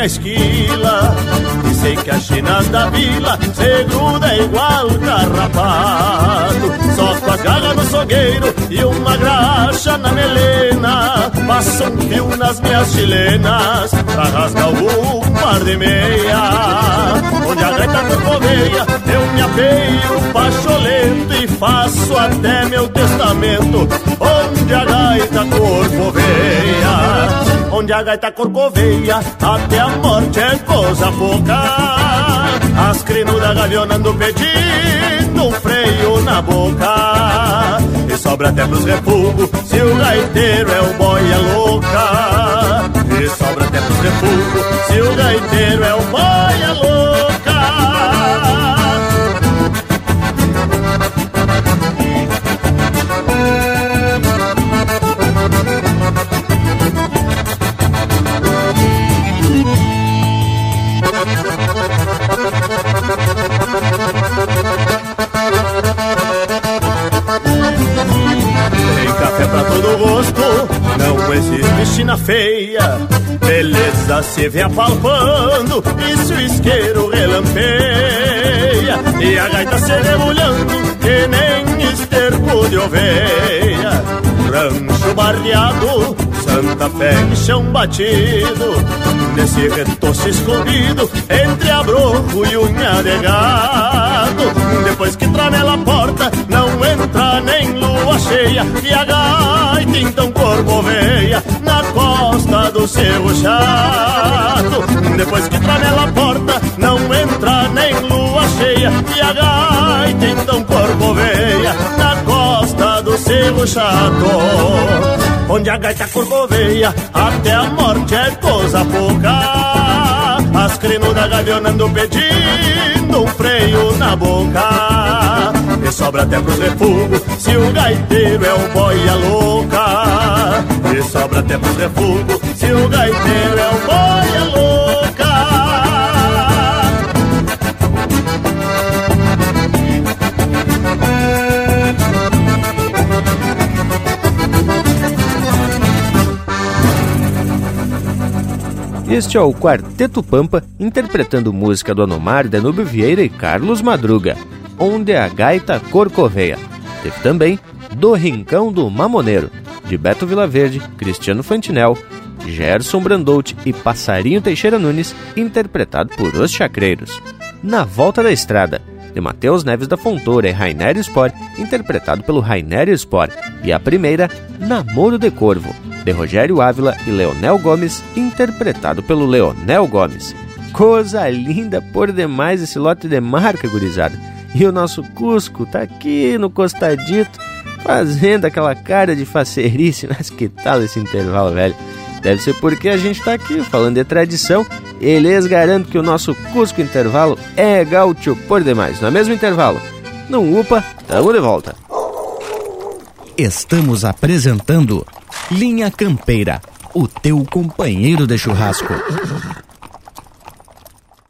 A esquila E sei que as chinas da vila se gruda igual carrapato. Só com as garras no sogueiro e uma graxa na melena Passo um fio nas minhas chilenas pra rasgar o par de meia. Onde a gaita corcoveia, eu me apeio pacholento E faço até meu testamento Onde a gaita corcoveia Onde a gaita corcoveia, até a morte é coisa pouca. As crinudas gavionando pedindo um freio na boca. E sobra até pros refugos, se o gaiteiro é o boia louca. E sobra até pros refugos, se o gaiteiro é o boia louca pra todo gosto, não existe china feia. Beleza se vê apalpando, e se o isqueiro relampeia. E a gaita se debulhando, que nem esterco de oveia. Rancho barreado, Santa Fé em chão batido, nesse retoço escondido entre abroco e unha de gado. Depois que tramela a porta, não entra nem lua cheia, e a gaita então corcoveia na costa do seu chato. Depois que tramela a porta, não entra nem lua cheia, e a gaita então corcoveia na do seu chato. Onde a gaita corcoveia, até a morte é coisa pouca. As crinudas gavionando pedindo um freio na boca. E sobra até pros refugos, se o gaiteiro é o boia louca. E sobra até pros refugos, se o gaiteiro é o boia louca. Este é o Quarteto Pampa interpretando música do Anomar, Danúbio Vieira e Carlos Madruga, Onde a Gaita Corcoveia. Teve também Do Rincão do Mamoneiro, de Beto Vilaverde, Cristiano Fantinel, Gerson Brandout e Passarinho Teixeira Nunes, interpretado por Os Chacreiros. Na Volta da Estrada, de Matheus Neves da Fontoura e Rainer Sport, interpretado pelo Rainer Sport. E a primeira, Namoro de Corvo, de Rogério Ávila e Leonel Gomes, interpretado pelo Leonel Gomes. Coisa linda por demais esse lote de marca, gurizada. E o nosso Cusco tá aqui no costadito, fazendo aquela cara de facerice. Mas que tal esse intervalo, velho? Deve ser porque a gente tá aqui falando de tradição. Eles garantem que o nosso Cusco Intervalo é gaúcho por demais. No é mesmo intervalo, não upa, tamo de volta. Estamos apresentando Linha Campeira, o teu companheiro de churrasco.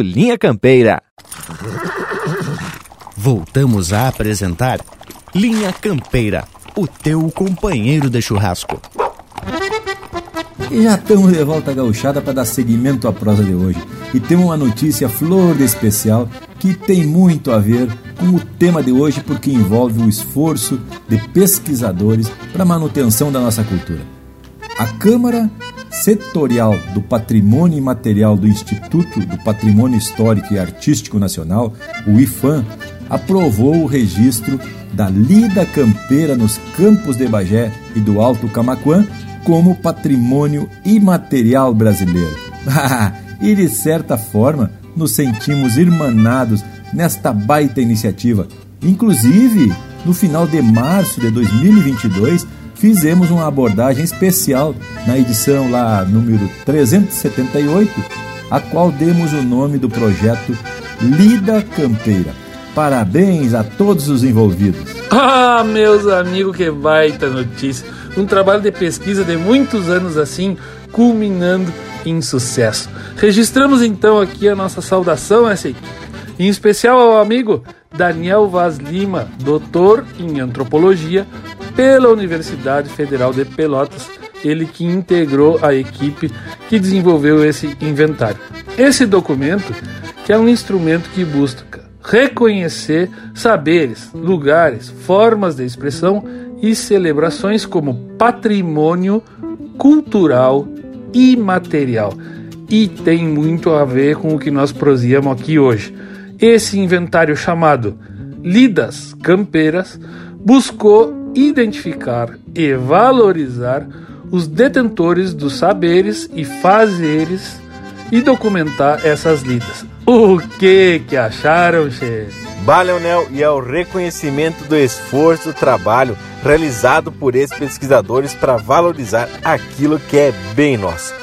Linha Campeira. Voltamos a apresentar Linha Campeira, o teu companheiro de churrasco. E já estamos de volta gauchada para dar seguimento à prosa de hoje. E temos uma notícia flor de especial que tem muito a ver com o tema de hoje porque envolve o esforço de pesquisadores para a manutenção da nossa cultura. A Câmara Setorial do Patrimônio Imaterial do Instituto do Patrimônio Histórico e Artístico Nacional, o IFAM, aprovou o registro da lida campeira nos campos de Bagé e do Alto Camaquã como patrimônio imaterial brasileiro. e de certa forma nos sentimos irmanados nesta baita iniciativa. Inclusive, no final de março de 2022, fizemos uma abordagem especial na edição lá número 378, a qual demos o nome do projeto Lida Campeira. Parabéns a todos os envolvidos. Ah, meus amigos, que baita notícia! Um trabalho de pesquisa de muitos anos assim, culminando em sucesso. Registramos então aqui a nossa saudação a essa equipe, em especial ao amigo Daniel Vaz Lima, doutor em antropologia pela Universidade Federal de Pelotas, ele que integrou a equipe que desenvolveu esse inventário. Esse documento, que é um instrumento que busca reconhecer saberes, lugares, formas de expressão e celebrações como patrimônio cultural imaterial. E tem muito a ver com o que nós prosíamos aqui hoje. Esse inventário chamado Lidas Campeiras buscou identificar e valorizar os detentores dos saberes e fazeres e documentar essas lidas. O que que acharam, chefe? Bah, Leonel, e é o reconhecimento do esforço, do trabalho realizado por esses pesquisadores para valorizar aquilo que é bem nosso.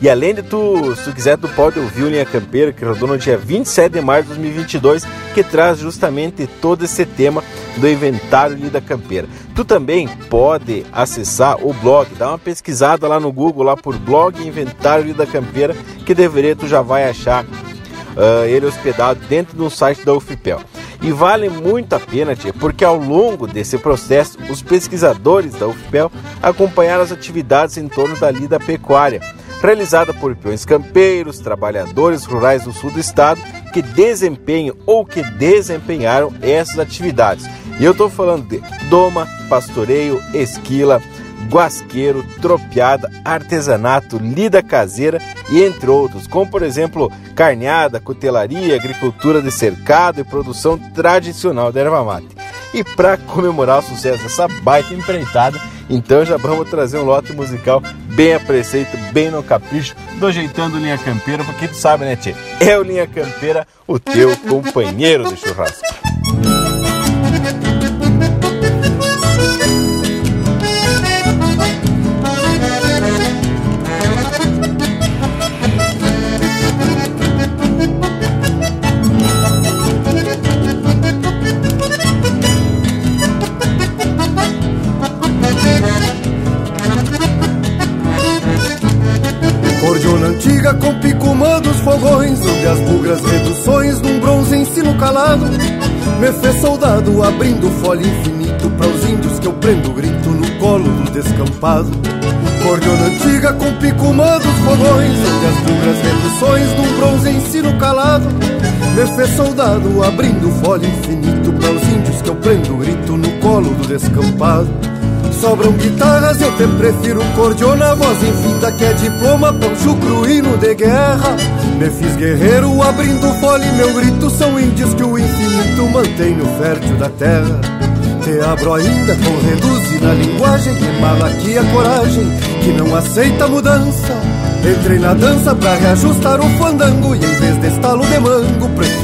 E além de tu, se tu quiser, tu pode ouvir o Linha Campeira, que rodou no dia 27 de março de 2022, que traz justamente todo esse tema do inventário Lida Campeira. Tu também pode acessar o blog, dá uma pesquisada lá no Google, lá por blog Inventário Lida Campeira, que deveria tu já vai achar uh, ele hospedado dentro do site da UFPEL. E vale muito a pena, tia, porque ao longo desse processo, os pesquisadores da UFPEL acompanharam as atividades em torno da lida pecuária, realizada por peões campeiros, trabalhadores rurais do sul do estado que desempenham ou que desempenharam essas atividades. E eu estou falando de doma, pastoreio, esquila, guasqueiro, tropeada, artesanato, lida caseira e entre outros, como por exemplo carneada, cutelaria, agricultura de cercado e produção tradicional de erva mate. E para comemorar o sucesso dessa baita empreitada, então já vamos trazer um lote musical bem a preceito, bem no capricho, do jeitando Linha Campeira, porque tu sabe, né, Tchê? É o Linha Campeira, o teu companheiro de churrasco. Com picumã dos fogões Onde as bugras reduções num bronze ensino calado. Me fez soldado abrindo folha infinito Para os índios que eu prendo grito no colo do descampado. Cordiona antiga com picumã dos fogões Onde as bugras reduções num bronze ensino calado. Me fez soldado abrindo folha infinito Para os índios que eu prendo grito no colo do descampado Sobram guitarras, eu te prefiro cordiona Voz infinita que é diploma, poncho cruíno de guerra. Me fiz guerreiro abrindo fole Meu grito são índios que o infinito mantém no fértil da terra. Te abro ainda com reduz na linguagem Que mala aqui a coragem Que não aceita mudança. Entrei na dança pra reajustar o fandango E em vez de estalo de mango Prefiro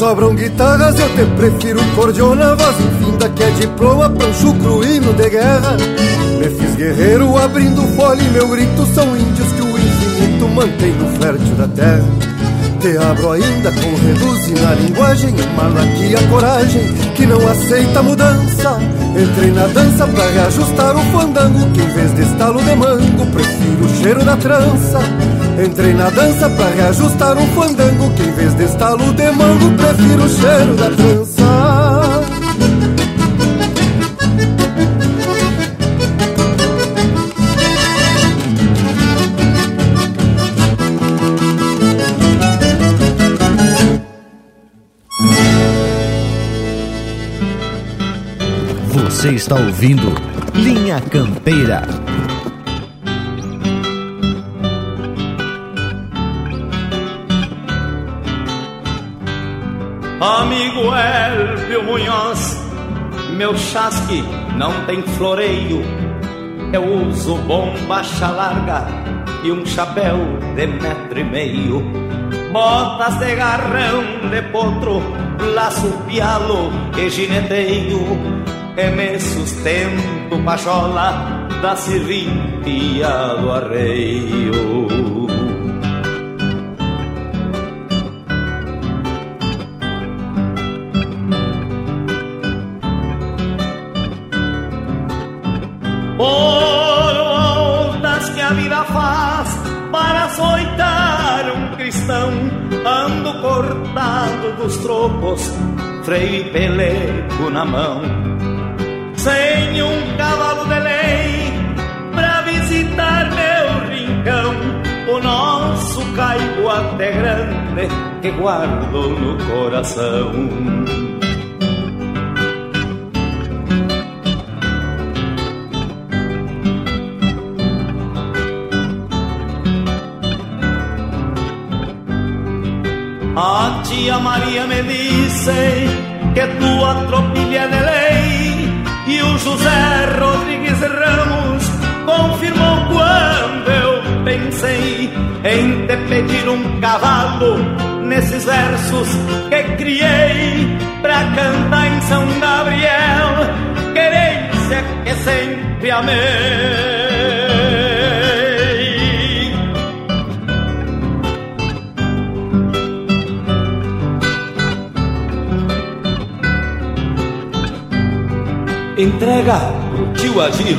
Sobram guitarras, eu te prefiro cordiona Voz. Infinda que é diploma, pancho cruíno de guerra. Me fiz guerreiro abrindo fole Meu grito são índios que o infinito mantém no fértil da terra. Te abro ainda com reduz na linguagem Emala aqui a coragem que não aceita mudança. Entrei na dança pra reajustar o fandango Que em vez de estalo de mango Prefiro o cheiro da trança Entrei na dança pra reajustar um fandango Que em vez de estalo de mango Prefiro o cheiro da trança. Você está ouvindo Linha Campeira Amigo Elvio Munhoz, meu chasque não tem floreio. Eu uso bombacha larga e um chapéu de metro e meio. Botas de garrão de potro, laço pialo e gineteio. E me sustento pachola da serrintia do arreio. Por voltas que a vida faz para soitar cristão, ando cortado dos trocos, freio e pelego na mão. Sem um cavalo de lei pra visitar meu rincão, o nosso caibo até grande que guardo no coração. A tia Maria me disse que tua tropilha de lei e o José Rodrigues Ramos confirmou quando eu pensei em te pedir um cavalo nesses versos que criei pra cantar em São Gabriel, querência que sempre amei. Entrega pro tio Agil,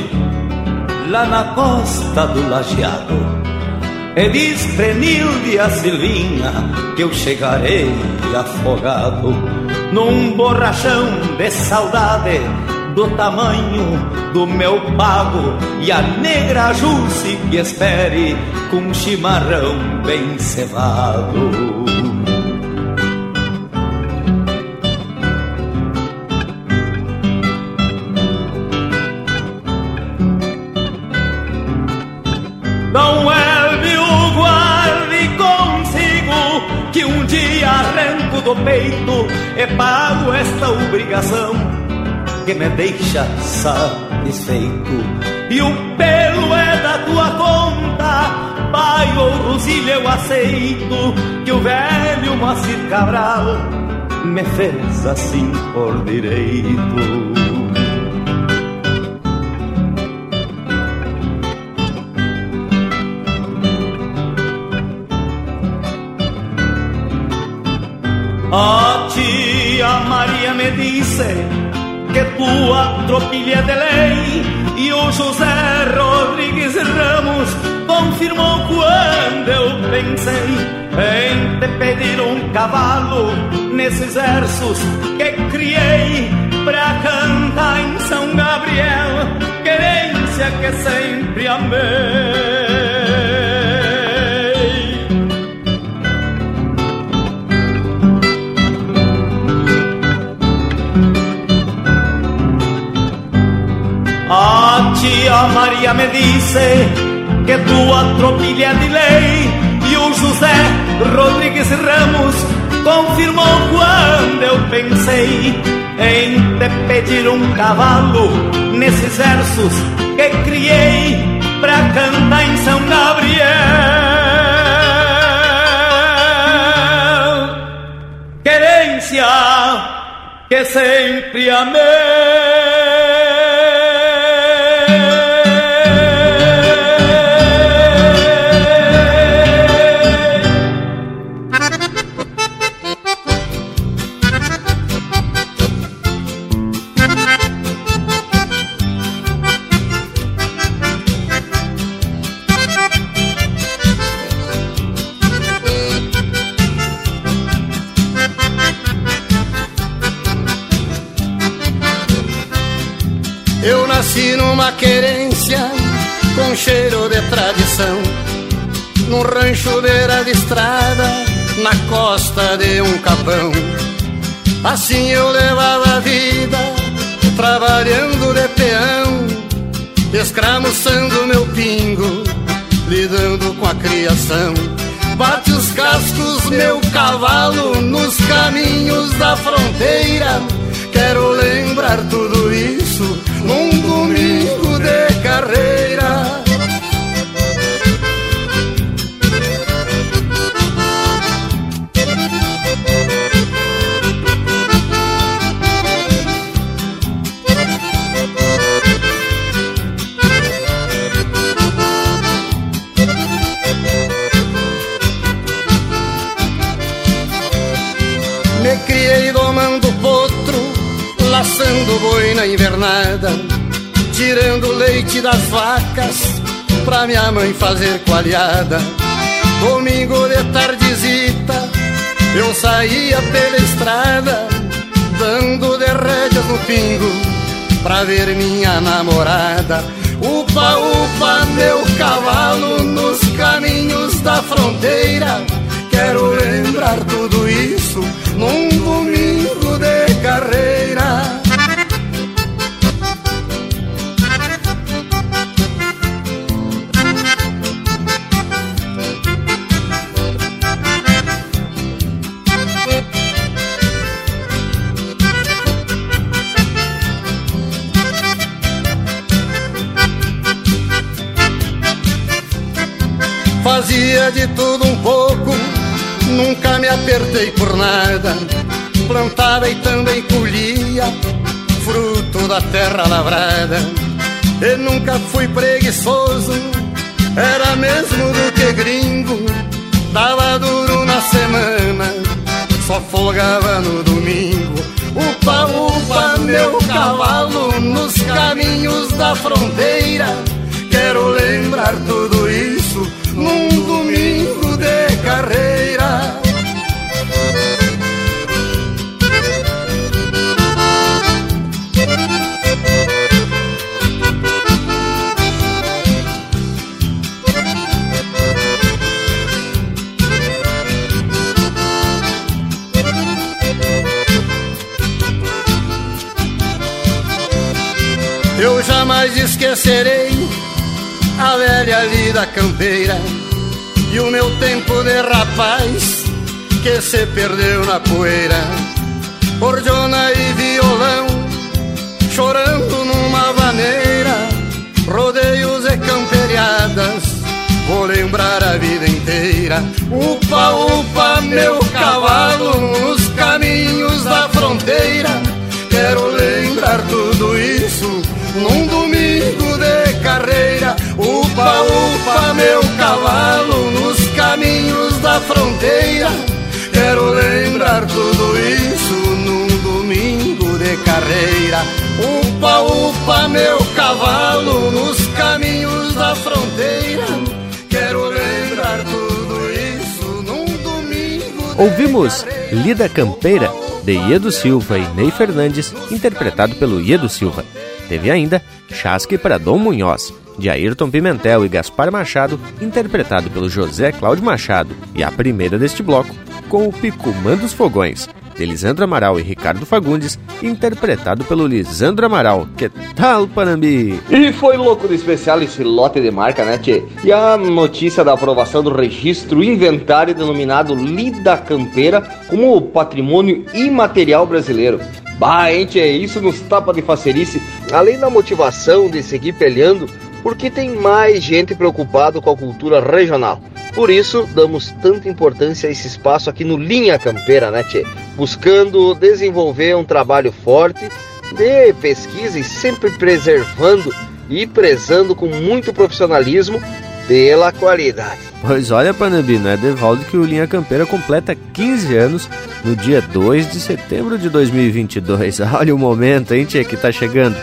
lá na costa do lajeado. E diz Prenilde a Silvinha que eu chegarei afogado num borrachão de saudade do tamanho do meu pago e a negra Jusce que espere com chimarrão bem cevado. Do peito e pago esta obrigação que me deixa satisfeito. E o pelo é da tua conta, pai ou Rosilha eu aceito, que o velho Moacir Cabral me fez assim por direito. Me disse que tua tropilha de lei e o José Rodrigues Ramos confirmou quando eu pensei em te pedir um cavalo nesses versos que criei pra cantar em São Gabriel, querência que sempre amei. Maria me disse que tua tropilha de lei e o José Rodrigues Ramos confirmou quando eu pensei em te pedir um cavalo nesses versos que criei pra cantar em São Gabriel. Querência que sempre amei. Uma querência com cheiro de tradição. Num rancho beira de estrada, na costa de um capão. Assim eu levava a vida, trabalhando de peão, escramuçando meu pingo, lidando com a criação. Bate os cascos, meu cavalo, nos caminhos da fronteira. Quero lembrar tudo isso de carreira. Me criei domando potro, laçando boi na invernada tirando leite das vacas pra minha mãe fazer coalhada. Domingo de tardezita eu saía pela estrada, dando de rédeas no pingo pra ver minha namorada. Upa, upa, meu cavalo nos caminhos da fronteira. Quero lembrar tudo isso num domingo de carreira. Fazia de tudo um pouco, nunca me apertei por nada. Plantava e também colhia fruto da terra lavrada. E nunca fui preguiçoso, era mesmo do que gringo. Dava duro na semana, só folgava no domingo. Upa, upa, meu cavalo nos caminhos da fronteira. Quero lembrar tudo isso num esquecerei a velha lida campeira e o meu tempo de rapaz que se perdeu na poeira. Cordiona e violão chorando numa vaneira, rodeios e camperiadas, vou lembrar a vida inteira. Upa, upa, meu cavalo nos caminhos da fronteira, quero lembrar tudo isso num carreira. Upa, upa, meu cavalo nos caminhos da fronteira. Quero lembrar tudo isso num domingo de carreira. Upa, upa, meu cavalo nos caminhos da fronteira. Quero lembrar tudo isso num domingo. De Ouvimos Lida Campeira, de Iedo Silva e Ney Fernandes, interpretado pelo Iedo Silva. Teve ainda Chasque para Dom Munhoz, de Ayrton Pimentel e Gaspar Machado, interpretado pelo José Cláudio Machado, e a primeira deste bloco, com o Picumã dos Fogões, de Lisandro Amaral e Ricardo Fagundes, interpretado pelo Lisandro Amaral. Que tal, Panambi? E foi louco de especial esse lote de marca, né, tchê? E a notícia da aprovação do registro inventário denominado Lida Campeira como patrimônio imaterial brasileiro. Bah, hein, tchê? Isso nos tapa de facerice. Além da motivação de seguir peleando, porque tem mais gente preocupada com a cultura regional. Por isso, damos tanta importância a esse espaço aqui no Linha Campeira, né, tchê? Buscando desenvolver um trabalho forte de pesquisa e sempre preservando e prezando com muito profissionalismo pela qualidade. Pois olha, Panambi, não é Devaldo que o Linha Campeira completa 15 anos no dia 2 de setembro de 2022. Olha o momento, hein, tchê, que tá chegando.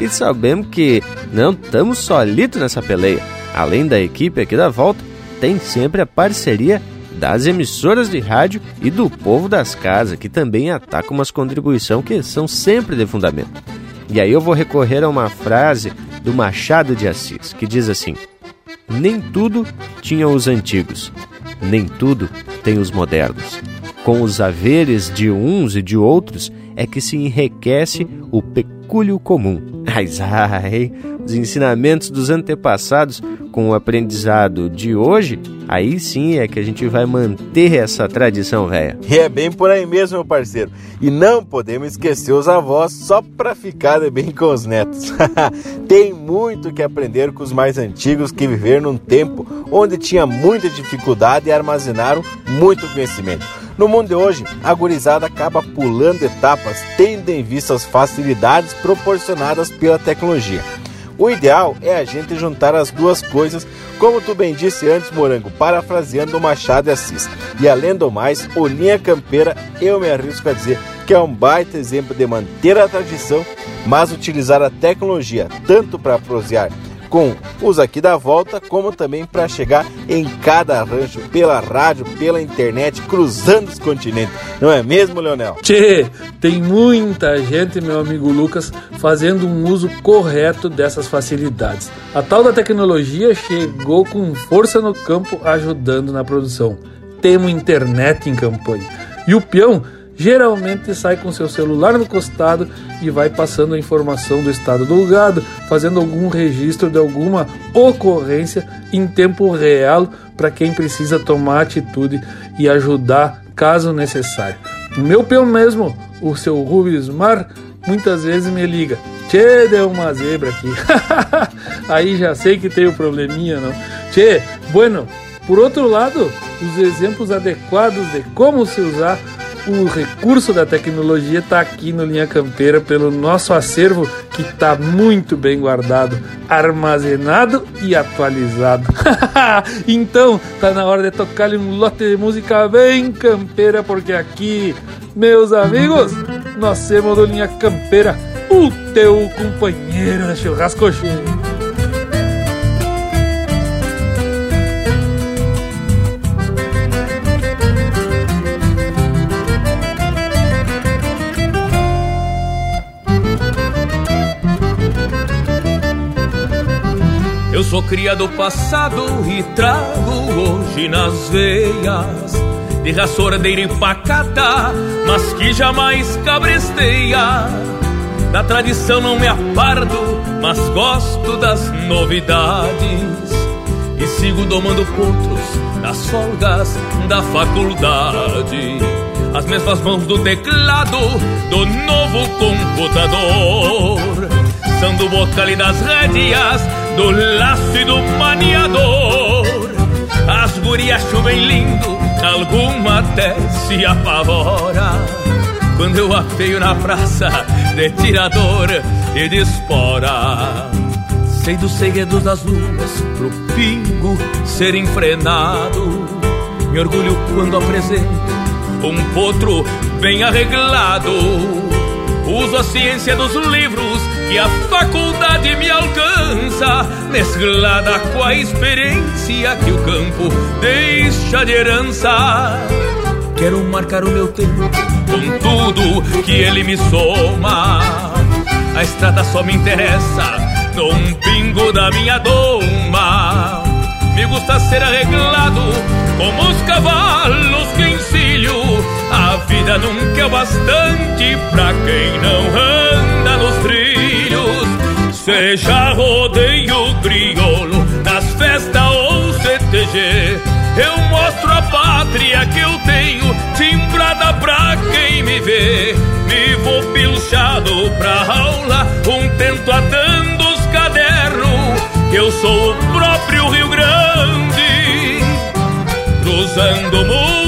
E sabemos que não estamos solitos nessa peleia. Além da equipe aqui da volta, tem sempre a parceria das emissoras de rádio e do povo das casas, que também atacam umas contribuições que são sempre de fundamento. E aí eu vou recorrer a uma frase do Machado de Assis, que diz assim: Nem tudo tinham os antigos, nem tudo tem os modernos. Com os haveres de uns e de outros é que se enriquece o pecúlio comum. Mas ai, os ensinamentos dos antepassados com o aprendizado de hoje, aí sim é que a gente vai manter essa tradição velha. É bem por aí mesmo, meu parceiro. E não podemos esquecer os avós só para ficar bem com os netos. Tem muito que aprender com os mais antigos que viveram num tempo onde tinha muita dificuldade e armazenaram muito conhecimento. No mundo de hoje, a gurizada acaba pulando etapas, tendo em vista as facilidades proporcionadas pela tecnologia. O ideal é a gente juntar as duas coisas, como tu bem disse antes, Morango, parafraseando o Machado Assis. E além do mais, o Linha Campeira, eu me arrisco a dizer que é um baita exemplo de manter a tradição, mas utilizar a tecnologia tanto para prosear com os aqui da volta, como também para chegar em cada rancho pela rádio, pela internet, cruzando os continentes. Não é mesmo, Leonel? Tchê, tem muita gente, meu amigo Lucas, fazendo um uso correto dessas facilidades. A tal da tecnologia chegou com força no campo, ajudando na produção. Temos internet em campanha. E o peão geralmente sai com seu celular no costado e vai passando a informação do estado do gado, fazendo algum registro de alguma ocorrência em tempo real para quem precisa tomar atitude e ajudar caso necessário. O meu peão mesmo, o seu Rubens Mar, muitas vezes me liga. Tchê, deu uma zebra aqui. Aí já sei que tem o um probleminha, não? Tchê, bueno, por outro lado, os exemplos adequados de como se usar o recurso da tecnologia está aqui no Linha Campeira pelo nosso acervo que está muito bem guardado, armazenado e atualizado. então, tá na hora de tocar-lhe um lote de música bem campeira, porque aqui, meus amigos, nós temos Linha Campeira, o teu companheiro de churrasco cheio. Sou criado passado e trago hoje nas veias De raça ordeira empacada, mas que jamais cabresteia Da tradição não me aparto, mas gosto das novidades. E sigo domando potros nas folgas da faculdade. As mesmas mãos do teclado do novo computador. São do e das rédeas do laço e do maniador. As gurias chovem lindo, alguma até se apavora. Quando eu apeio na praça de tirador e de espora. Sei dos segredos das luas pro pingo ser enfrenado. Me orgulho quando apresento um potro bem arreglado. Uso a ciência dos livros que a faculdade me alcança, mesclada com a experiência que o campo deixa de herança. Quero marcar o meu tempo com tudo que ele me soma. A estrada só me interessa num pingo da minha doma. Me gusta ser arreglado como os cavalos vida nunca é bastante pra quem não anda nos trilhos. Seja rodeio crioulo, nas festas ou CTG. Eu mostro a pátria que eu tenho, timbrada pra quem me vê. Me vou pilchado pra aula, um tento atando os cadernos. Que eu sou o próprio Rio Grande, cruzando o mundo.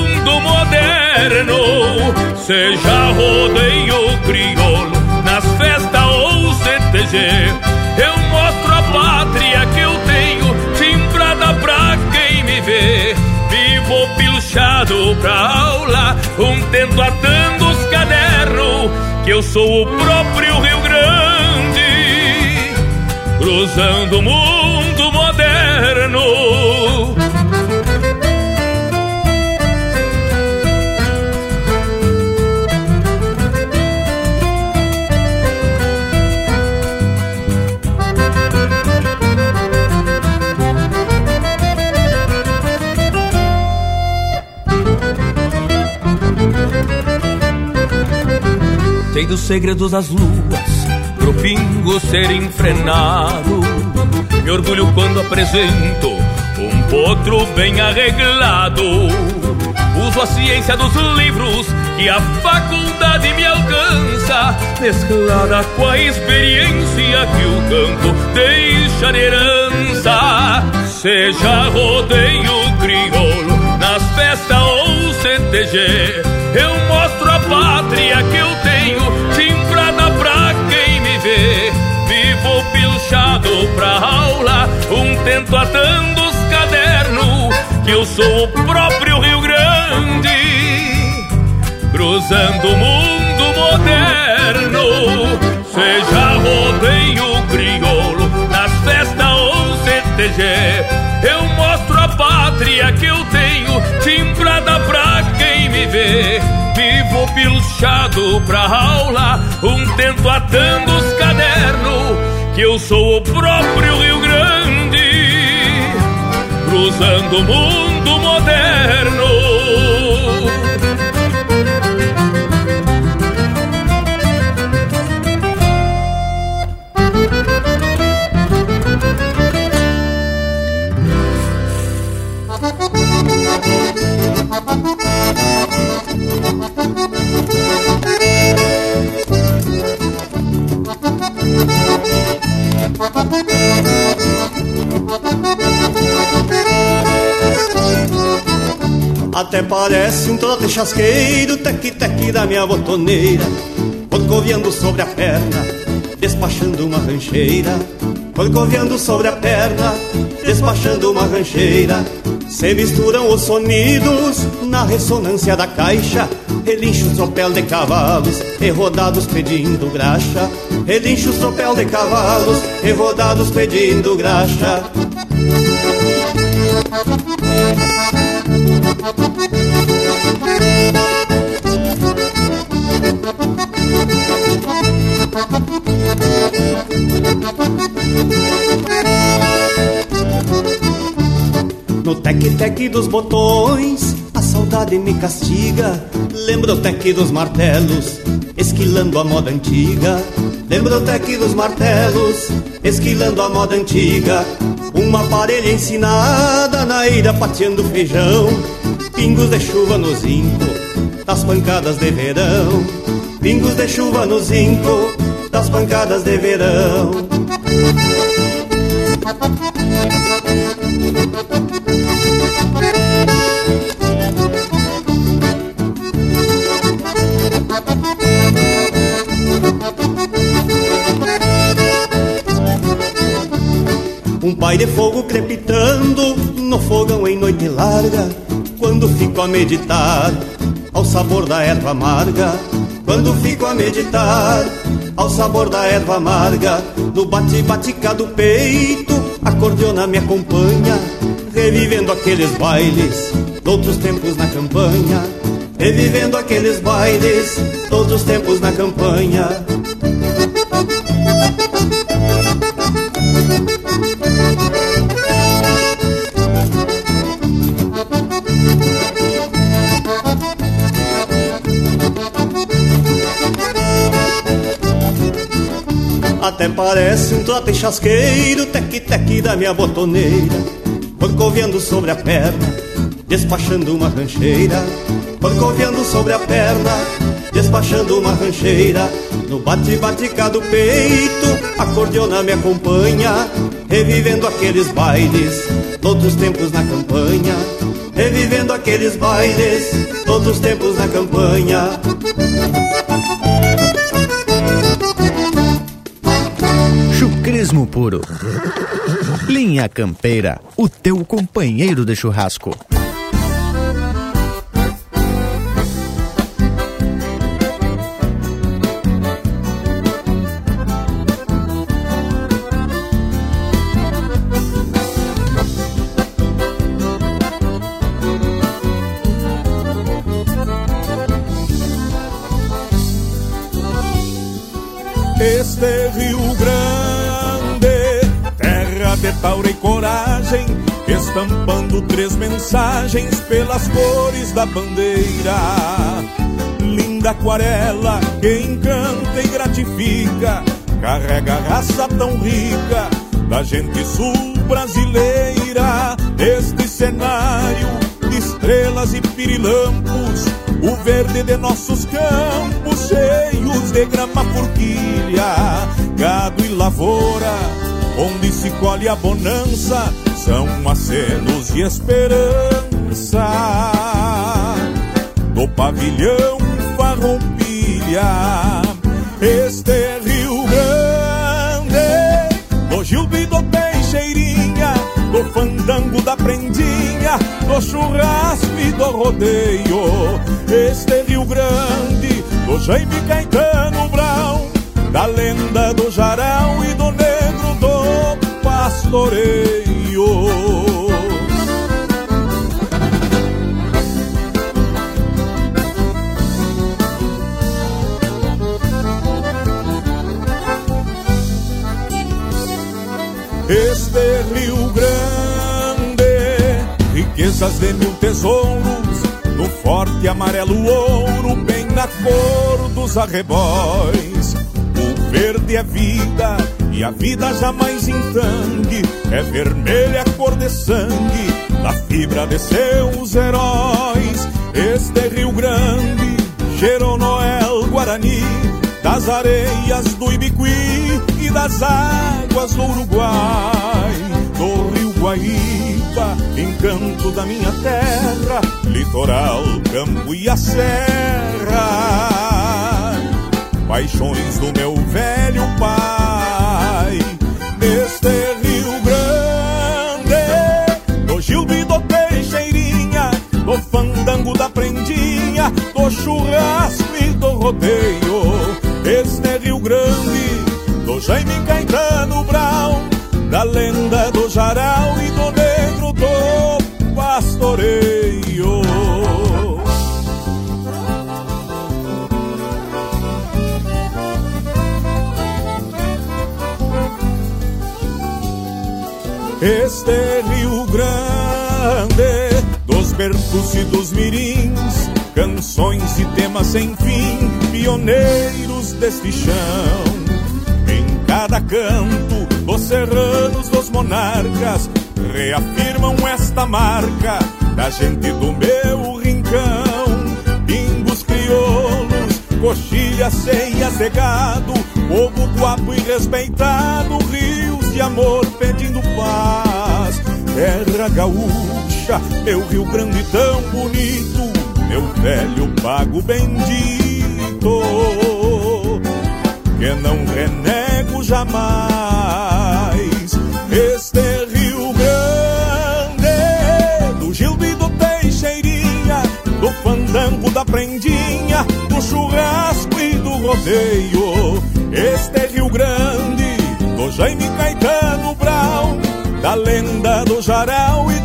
Seja rodeio crioulo, nas festas ou CTG. Eu mostro a pátria que eu tenho, timbrada pra quem me vê. Vivo pilchado pra aula, um tento atando os cadernos. Que eu sou o próprio Rio Grande, cruzando o mundo Sei dos segredos das luas, pro pingo ser enfrenado. Me orgulho quando apresento um potro bem arreglado. Uso a ciência dos livros que a faculdade me alcança, mesclada com a experiência que o campo deixa de herança. Seja rodeio crioulo, nas festas ou CTG, eu mostro a pátria que eu tenho, timbrada pra quem me vê. Vivo pilchado pra aula, um tento atando os cadernos, que eu sou o próprio Rio Grande, cruzando o mundo moderno. Seja rodeio crioulo, nas festas ou tchê. Eu mostro a pátria que eu tenho, timbrada pra quem me vê. Pilchado pra aula, um tento atando os cadernos, que eu sou o próprio Rio Grande, cruzando o mundo moderno. Até parece um trote chasqueiro, tec-tec da minha botoneira, corcoviando sobre a perna, despachando uma rancheira, corcoviando sobre a perna, despachando uma rancheira. Se misturam os sonidos na ressonância da caixa, relincha o tropel de cavalos e rodados pedindo graxa, relincha o tropel de cavalos e rodados pedindo graxa. No tec-tec dos botões, a saudade me castiga. Lembro o tec dos martelos, esquilando a moda antiga. Lembro o tec dos martelos, esquilando a moda antiga. Uma parelha ensinada na ira pateando feijão. Pingos de chuva no zinco, das pancadas de verão. Pingos de chuva no zinco, das pancadas de verão. Um pai de fogo crepitando no fogão em noite larga. Quando fico a meditar ao sabor da erva amarga. Quando fico a meditar ao sabor da erva amarga. No bate-batica do peito, a cordiona me acompanha. Revivendo aqueles bailes outros tempos na campanha. Revivendo aqueles bailes de outros tempos na campanha. Parece um trote chasqueiro, tec-tec da minha botoneira, corcoviando sobre a perna, despachando uma rancheira, corcoviando sobre a perna, despachando uma rancheira. No bate-batica do peito, a cordiona me acompanha, revivendo aqueles bailes, todos os tempos na campanha, revivendo aqueles bailes, todos os tempos na campanha. Chucrismo puro. Linha Campeira, o teu companheiro de churrasco. Taura coragem, estampando três mensagens pelas cores da bandeira. Linda aquarela que encanta e gratifica, carrega a raça tão rica da gente sul brasileira. Este cenário de estrelas e pirilampos, o verde de nossos campos cheios de grama forquilha, gado e lavoura, onde se colhe a bonança, são acenos de esperança. Do pavilhão farroupilha, este é Rio Grande, do Gildo e do Teixeirinha, do fandango da prendinha, do churrasco e do rodeio. Este é Rio Grande, do Jaime Caetano Brown, da lenda do Jarão e do Negro Pastoreio. Este Rio Grande, riquezas de mil tesouros, no forte amarelo ouro, bem na cor dos arrebóis. O verde é vida, e a vida jamais entangue, é vermelha a cor de sangue, da fibra de seus heróis. Este Rio Grande, Noel Guarani, das areias do Ibiqui e das águas do Uruguai, do Rio Guaíba, encanto da minha terra, litoral, campo e a serra, paixões do meu velho pai, do churrasco e do rodeio este é Rio Grande, do Jaime Caetano Brown, da lenda do Jaral e do Negro do Pastoreio. Este é Rio Grande, dos bertos e dos mirins, canções e temas sem fim, pioneiros deste chão. Em cada canto, os serranos dos monarcas reafirmam esta marca da gente do meu rincão. Pimbos crioulos, coxilhas, ceias de gado, povo guapo e respeitado, rios de amor pedindo paz. Terra gaúcha, meu Rio Grande tão bonito meu velho pago bendito, que não renego jamais. Este Rio Grande, do Gildo e do Teixeirinha, do fandango da prendinha, do churrasco e do rodeio. Este Rio Grande, do Jaime Caetano Brown, da lenda do Jaral e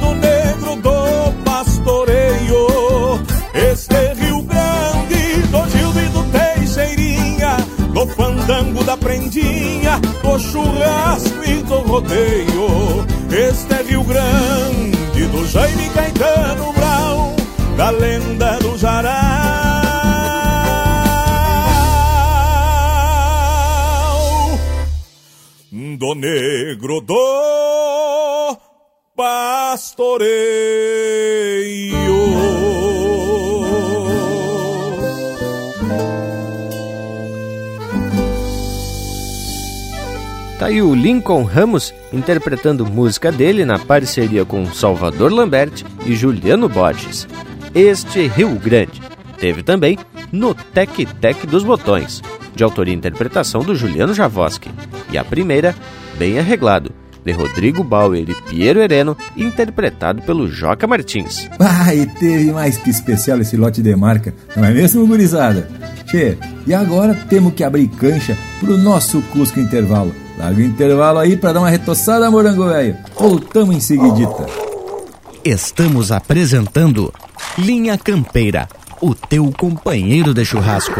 prendinha, do churrasco e do rodeio. Este é Rio Grande, do Jaime Caetano Brown, da lenda do Jaral. Do negro do pastoreio. Tá aí o Lincoln Ramos interpretando música dele na parceria com Salvador Lambert e Juliano Borges. Este Rio Grande teve também No Tec Tec dos Botões, de autoria e interpretação do Juliano Javoski, e a primeira, Bem Arreglado, de Rodrigo Bauer e Piero Hereno, interpretado pelo Joca Martins. Ah, e teve mais que especial esse lote de marca, não é mesmo, gurizada? Tchê, e agora temos que abrir cancha pro nosso Cusco Intervalo. Larga o intervalo aí para dar uma retoçada, morango velho. Voltamos em seguidita. Estamos apresentando Linha Campeira, o teu companheiro de churrasco.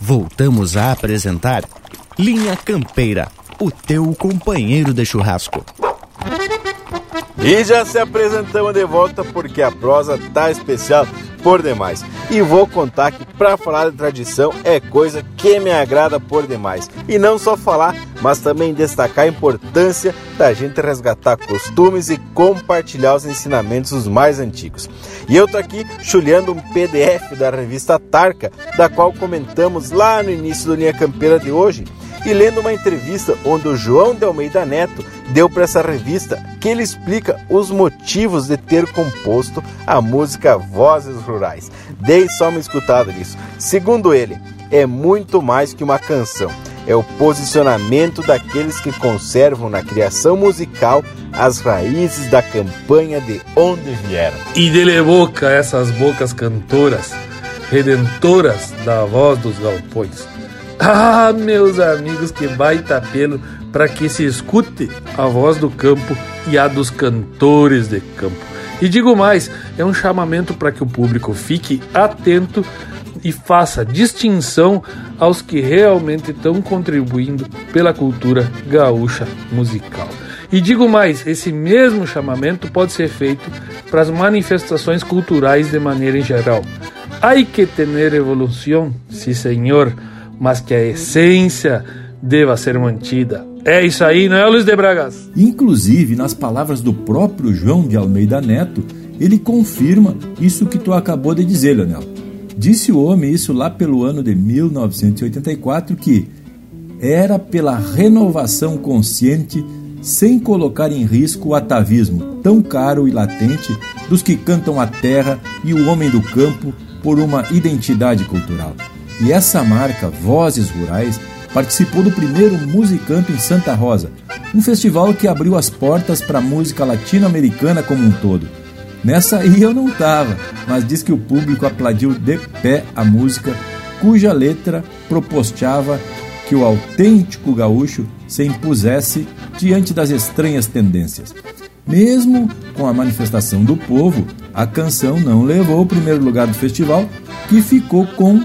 Voltamos a apresentar Linha Campeira, o teu companheiro de churrasco. E já se apresentamos de volta porque a prosa tá especial por demais. E vou contar que para falar de tradição é coisa que me agrada por demais. E não só falar, mas também destacar a importância da gente resgatar costumes e compartilhar os ensinamentos dos mais antigos. E eu tô aqui chulhando um PDF da revista Tarca, da qual comentamos lá no início do Linha Campeira de hoje e lendo uma entrevista onde o João de Almeida Neto deu para essa revista que ele explica os motivos de ter composto a música Vozes Rurais. Dei só uma escutada nisso. Segundo ele, é muito mais que uma canção. É o posicionamento daqueles que conservam na criação musical as raízes da campanha de onde vieram. E dele boca essas bocas cantoras, redentoras da voz dos galpões. Ah, meus amigos, que baita pelo para que se escute a voz do campo e a dos cantores de campo. E digo mais, é um chamamento para que o público fique atento e faça distinção aos que realmente estão contribuindo pela cultura gaúcha musical. E digo mais, esse mesmo chamamento pode ser feito para as manifestações culturais de maneira em geral. Há que ter evolução, sim senhor, mas que a essência deva ser mantida. É isso aí, não é, Luiz de Bragas? Inclusive, nas palavras do próprio João de Almeida Neto, ele confirma isso que tu acabou de dizer, Leonel. Disse o homem isso lá pelo ano de 1984 que era pela renovação consciente, sem colocar em risco o atavismo tão caro e latente dos que cantam a terra e o homem do campo por uma identidade cultural. E essa marca, Vozes Rurais, participou do primeiro Musicamp em Santa Rosa, um festival que abriu as portas para a música latino-americana como um todo. Nessa aí eu não estava, mas diz que o público aplaudiu de pé a música, cuja letra proposteava que o autêntico gaúcho se impusesse diante das estranhas tendências. Mesmo com a manifestação do povo, a canção não levou o primeiro lugar do festival, que ficou com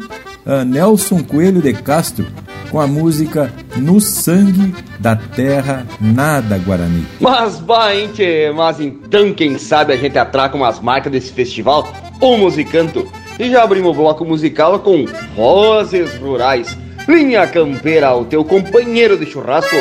Nelson Coelho de Castro, com a música No Sangue da Terra Nada Guarani. Mas vai, mas então quem sabe a gente atraca umas marcas desse festival, o Musicanto. E já abrimos o bloco musical com Vozes Rurais. Linha Campeira, o teu companheiro de churrasco.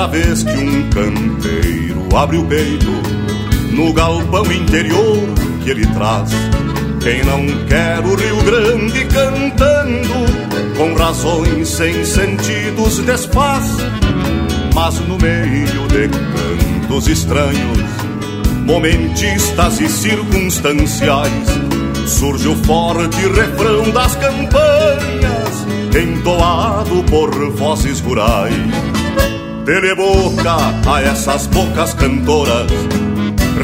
Cada vez que um campeiro abre o peito no galpão interior que ele traz, quem não quer o Rio Grande cantando com razões sem sentidos desfaz, mas no meio de cantos estranhos, momentistas e circunstanciais, surge o forte refrão das campanhas, entoado por vozes rurais Dele boca a essas bocas cantoras,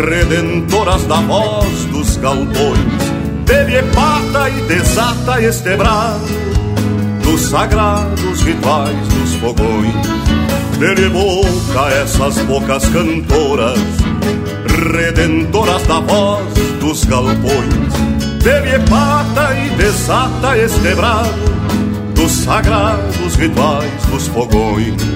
redentoras da voz dos galpões. Dele pata e desata este brado dos sagrados rituais dos fogões. Dele boca a essas bocas cantoras, redentoras da voz dos galpões. Dele pata e desata este brado dos sagrados rituais dos fogões.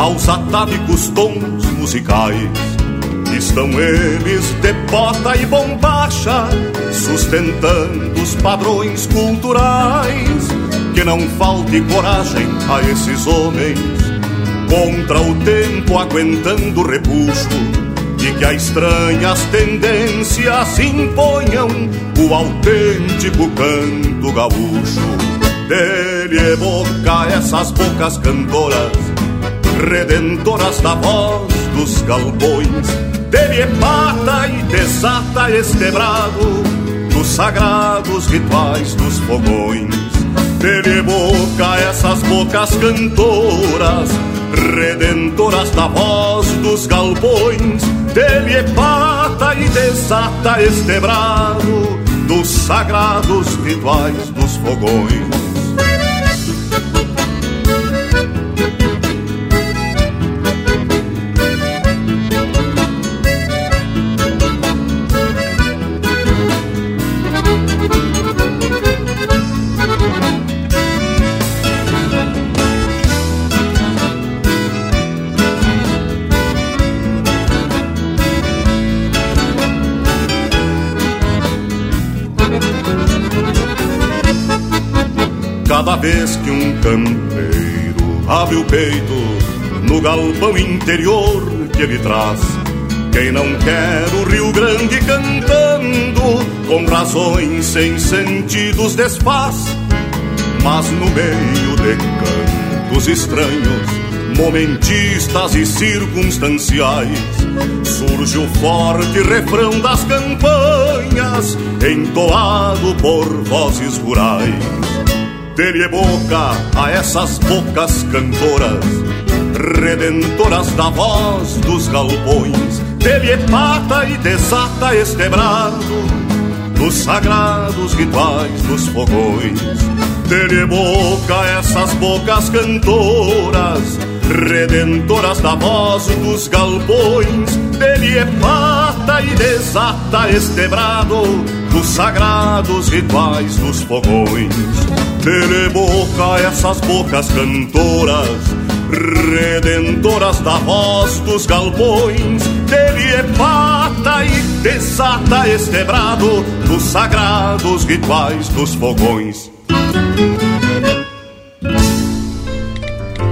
Aos atávicos tons musicais. Estão eles de bota e bombacha, sustentando os padrões culturais. Que não falte coragem a esses homens, contra o tempo aguentando repuxo, e que a estranhas tendências imponham o autêntico canto gaúcho dele evoca essas bocas cantoras, redentoras da voz dos galpões. Dele pata e desata este brado dos sagrados rituais dos fogões. Dele boca essas bocas cantoras, redentoras da voz dos galpões. Dele pata e desata este brado dos sagrados rituais dos fogões. Vez que um campeiro abre o peito no galpão interior que ele traz, quem não quer o Rio Grande cantando, com razões sem sentidos desfaz, mas no meio de cantos estranhos, momentistas e circunstanciais, surge o forte refrão das campanhas, entoado por vozes rurais dele boca a essas bocas cantoras, redentoras da voz dos galpões. Dele pata e desata este brado dos sagrados rituais dos fogões. Dele boca a essas bocas cantoras, redentoras da voz dos galpões. Dele é pata e desata este brado dos sagrados rituais dos fogões. Dele boca essas bocas cantoras, redentoras da voz dos galpões. Dele é pata e desata este brado dos sagrados rituais dos fogões.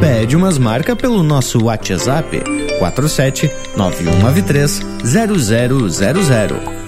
Pede umas marcas pelo nosso WhatsApp 47 9193 0000.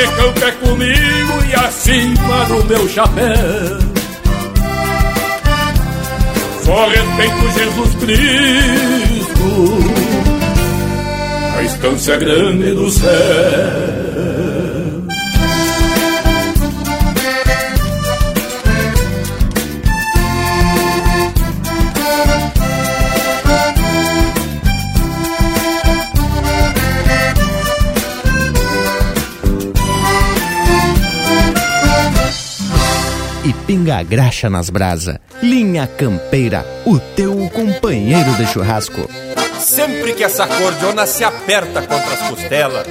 de campo é comigo e acima do meu chapéu. Só respeito Jesus Cristo, a estância grande do céu. Graxa nas brasa. Linha Campeira, o teu companheiro de churrasco. Sempre que essa cordiona se aperta contra as costelas,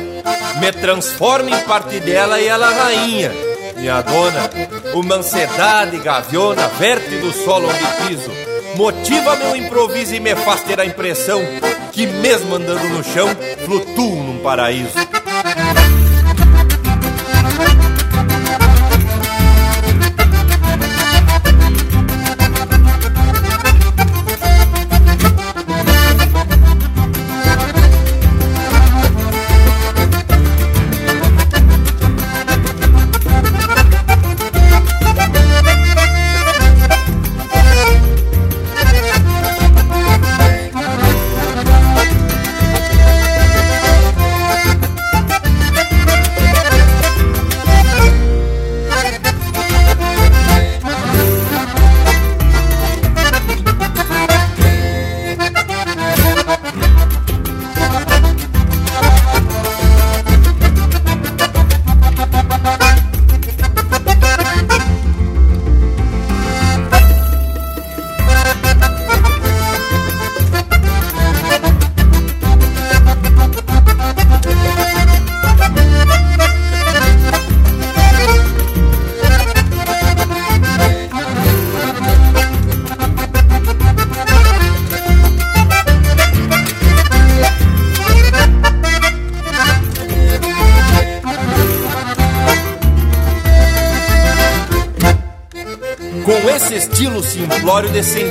me transforma em parte dela e ela rainha. Minha dona, uma ansiedade gaviona verte do solo onde piso, motiva meu improviso e me faz ter a impressão que mesmo andando no chão, flutuam num paraíso.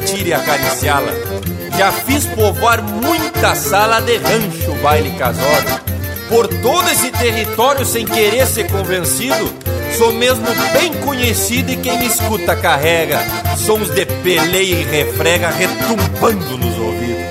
Sentir e acariciá-la. Já fiz povoar muita sala de rancho, baile casório. Por todo esse território, sem querer ser convencido, sou mesmo bem conhecido e quem me escuta carrega sons de peleia e refrega retumbando nos ouvidos.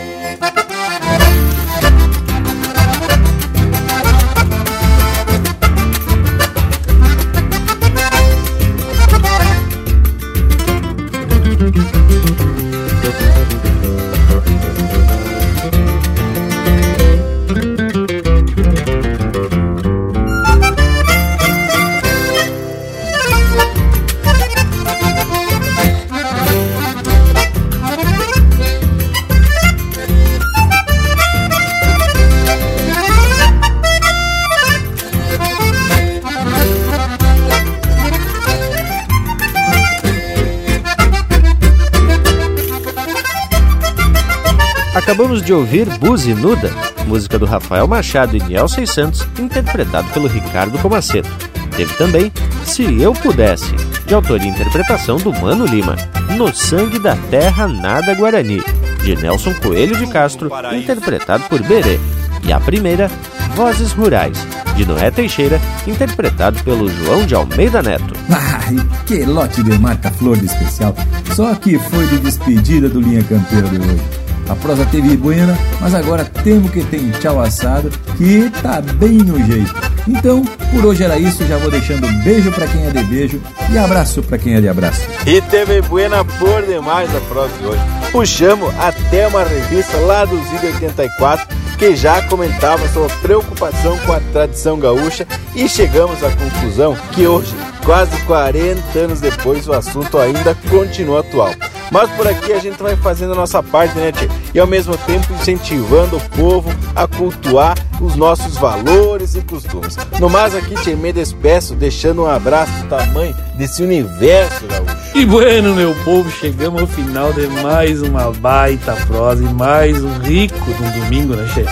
De ouvir Buzinuda, música do Rafael Machado e Niel Santos, interpretado pelo Ricardo Comaceto. Teve também Se Eu Pudesse, de autoria e interpretação do Mano Lima, No Sangue da Terra Nada Guarani, de Nelson Coelho de Castro, interpretado por Berê. E a primeira, Vozes Rurais, de Noé Teixeira, interpretado pelo João de Almeida Neto. Ai, que lote de marca flor de especial! Só que foi de despedida do Linha Campeira de hoje. A prosa teve buena, mas agora temos que ter tchau assado, que tá bem no jeito. Então, por hoje era isso, já vou deixando beijo para quem é de beijo e abraço para quem é de abraço. E teve buena por demais a prosa de hoje. Puxamos até uma revista lá do Zig 84 que já comentava sua preocupação com a tradição gaúcha e chegamos à conclusão que hoje, quase 40 anos depois, o assunto ainda continua atual. Mas por aqui a gente vai fazendo a nossa parte, né, tia? E ao mesmo tempo incentivando o povo a cultuar os nossos valores e costumes. No mais aqui, tia, me despeço, deixando um abraço do tamanho desse universo gaúcho. E bueno, meu povo, chegamos ao final de mais uma baita prosa e mais um rico de um domingo, né, Che?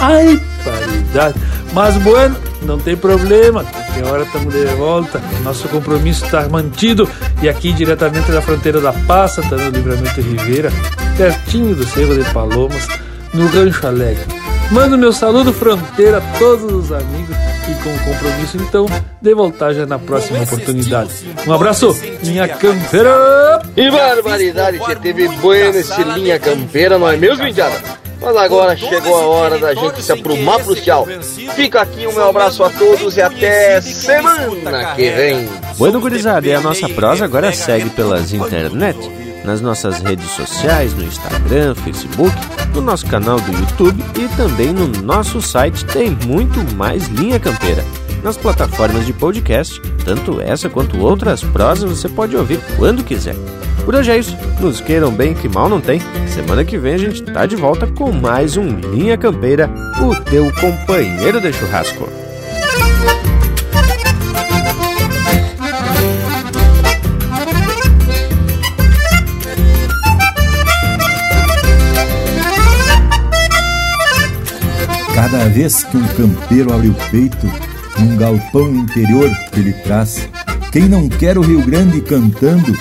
Ai, paridade. Mas bueno, não tem problema, hora estamos de volta. Nosso compromisso está mantido e aqui diretamente da fronteira da Passa, está no Livramento Ribeira, pertinho do Cerro de Palomas, no Rancho Alegre. Mando meu saludo fronteira a todos os amigos e com o compromisso então de voltar já na próxima oportunidade. Um abraço, minha campeira! E barbaridade, que teve bueno esse linha campeira, não é mesmo, Indiana? Mas agora chegou a hora da gente se aprumar pro tchau. Fica aqui o meu abraço a todos e até semana que vem. Bueno, gurizada, e a nossa prosa agora segue pelas internet, nas nossas redes sociais, no Instagram, Facebook, no nosso canal do YouTube e também no nosso site tem muito mais Linha Campeira. Nas plataformas de podcast, tanto essa quanto outras prosas você pode ouvir quando quiser. Por hoje é isso. Nos queiram bem, que mal não tem. Semana que vem a gente tá de volta com mais um Linha Campeira, o teu companheiro de churrasco. Cada vez que um campeiro abre o peito, num galpão interior que ele traz, quem não quer o Rio Grande cantando,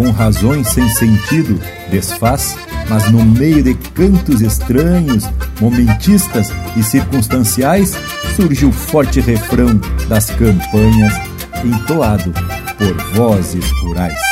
com razões sem sentido, desfaz, mas no meio de cantos estranhos, momentistas e circunstanciais, surge o forte refrão das campanhas, entoado por vozes rurais.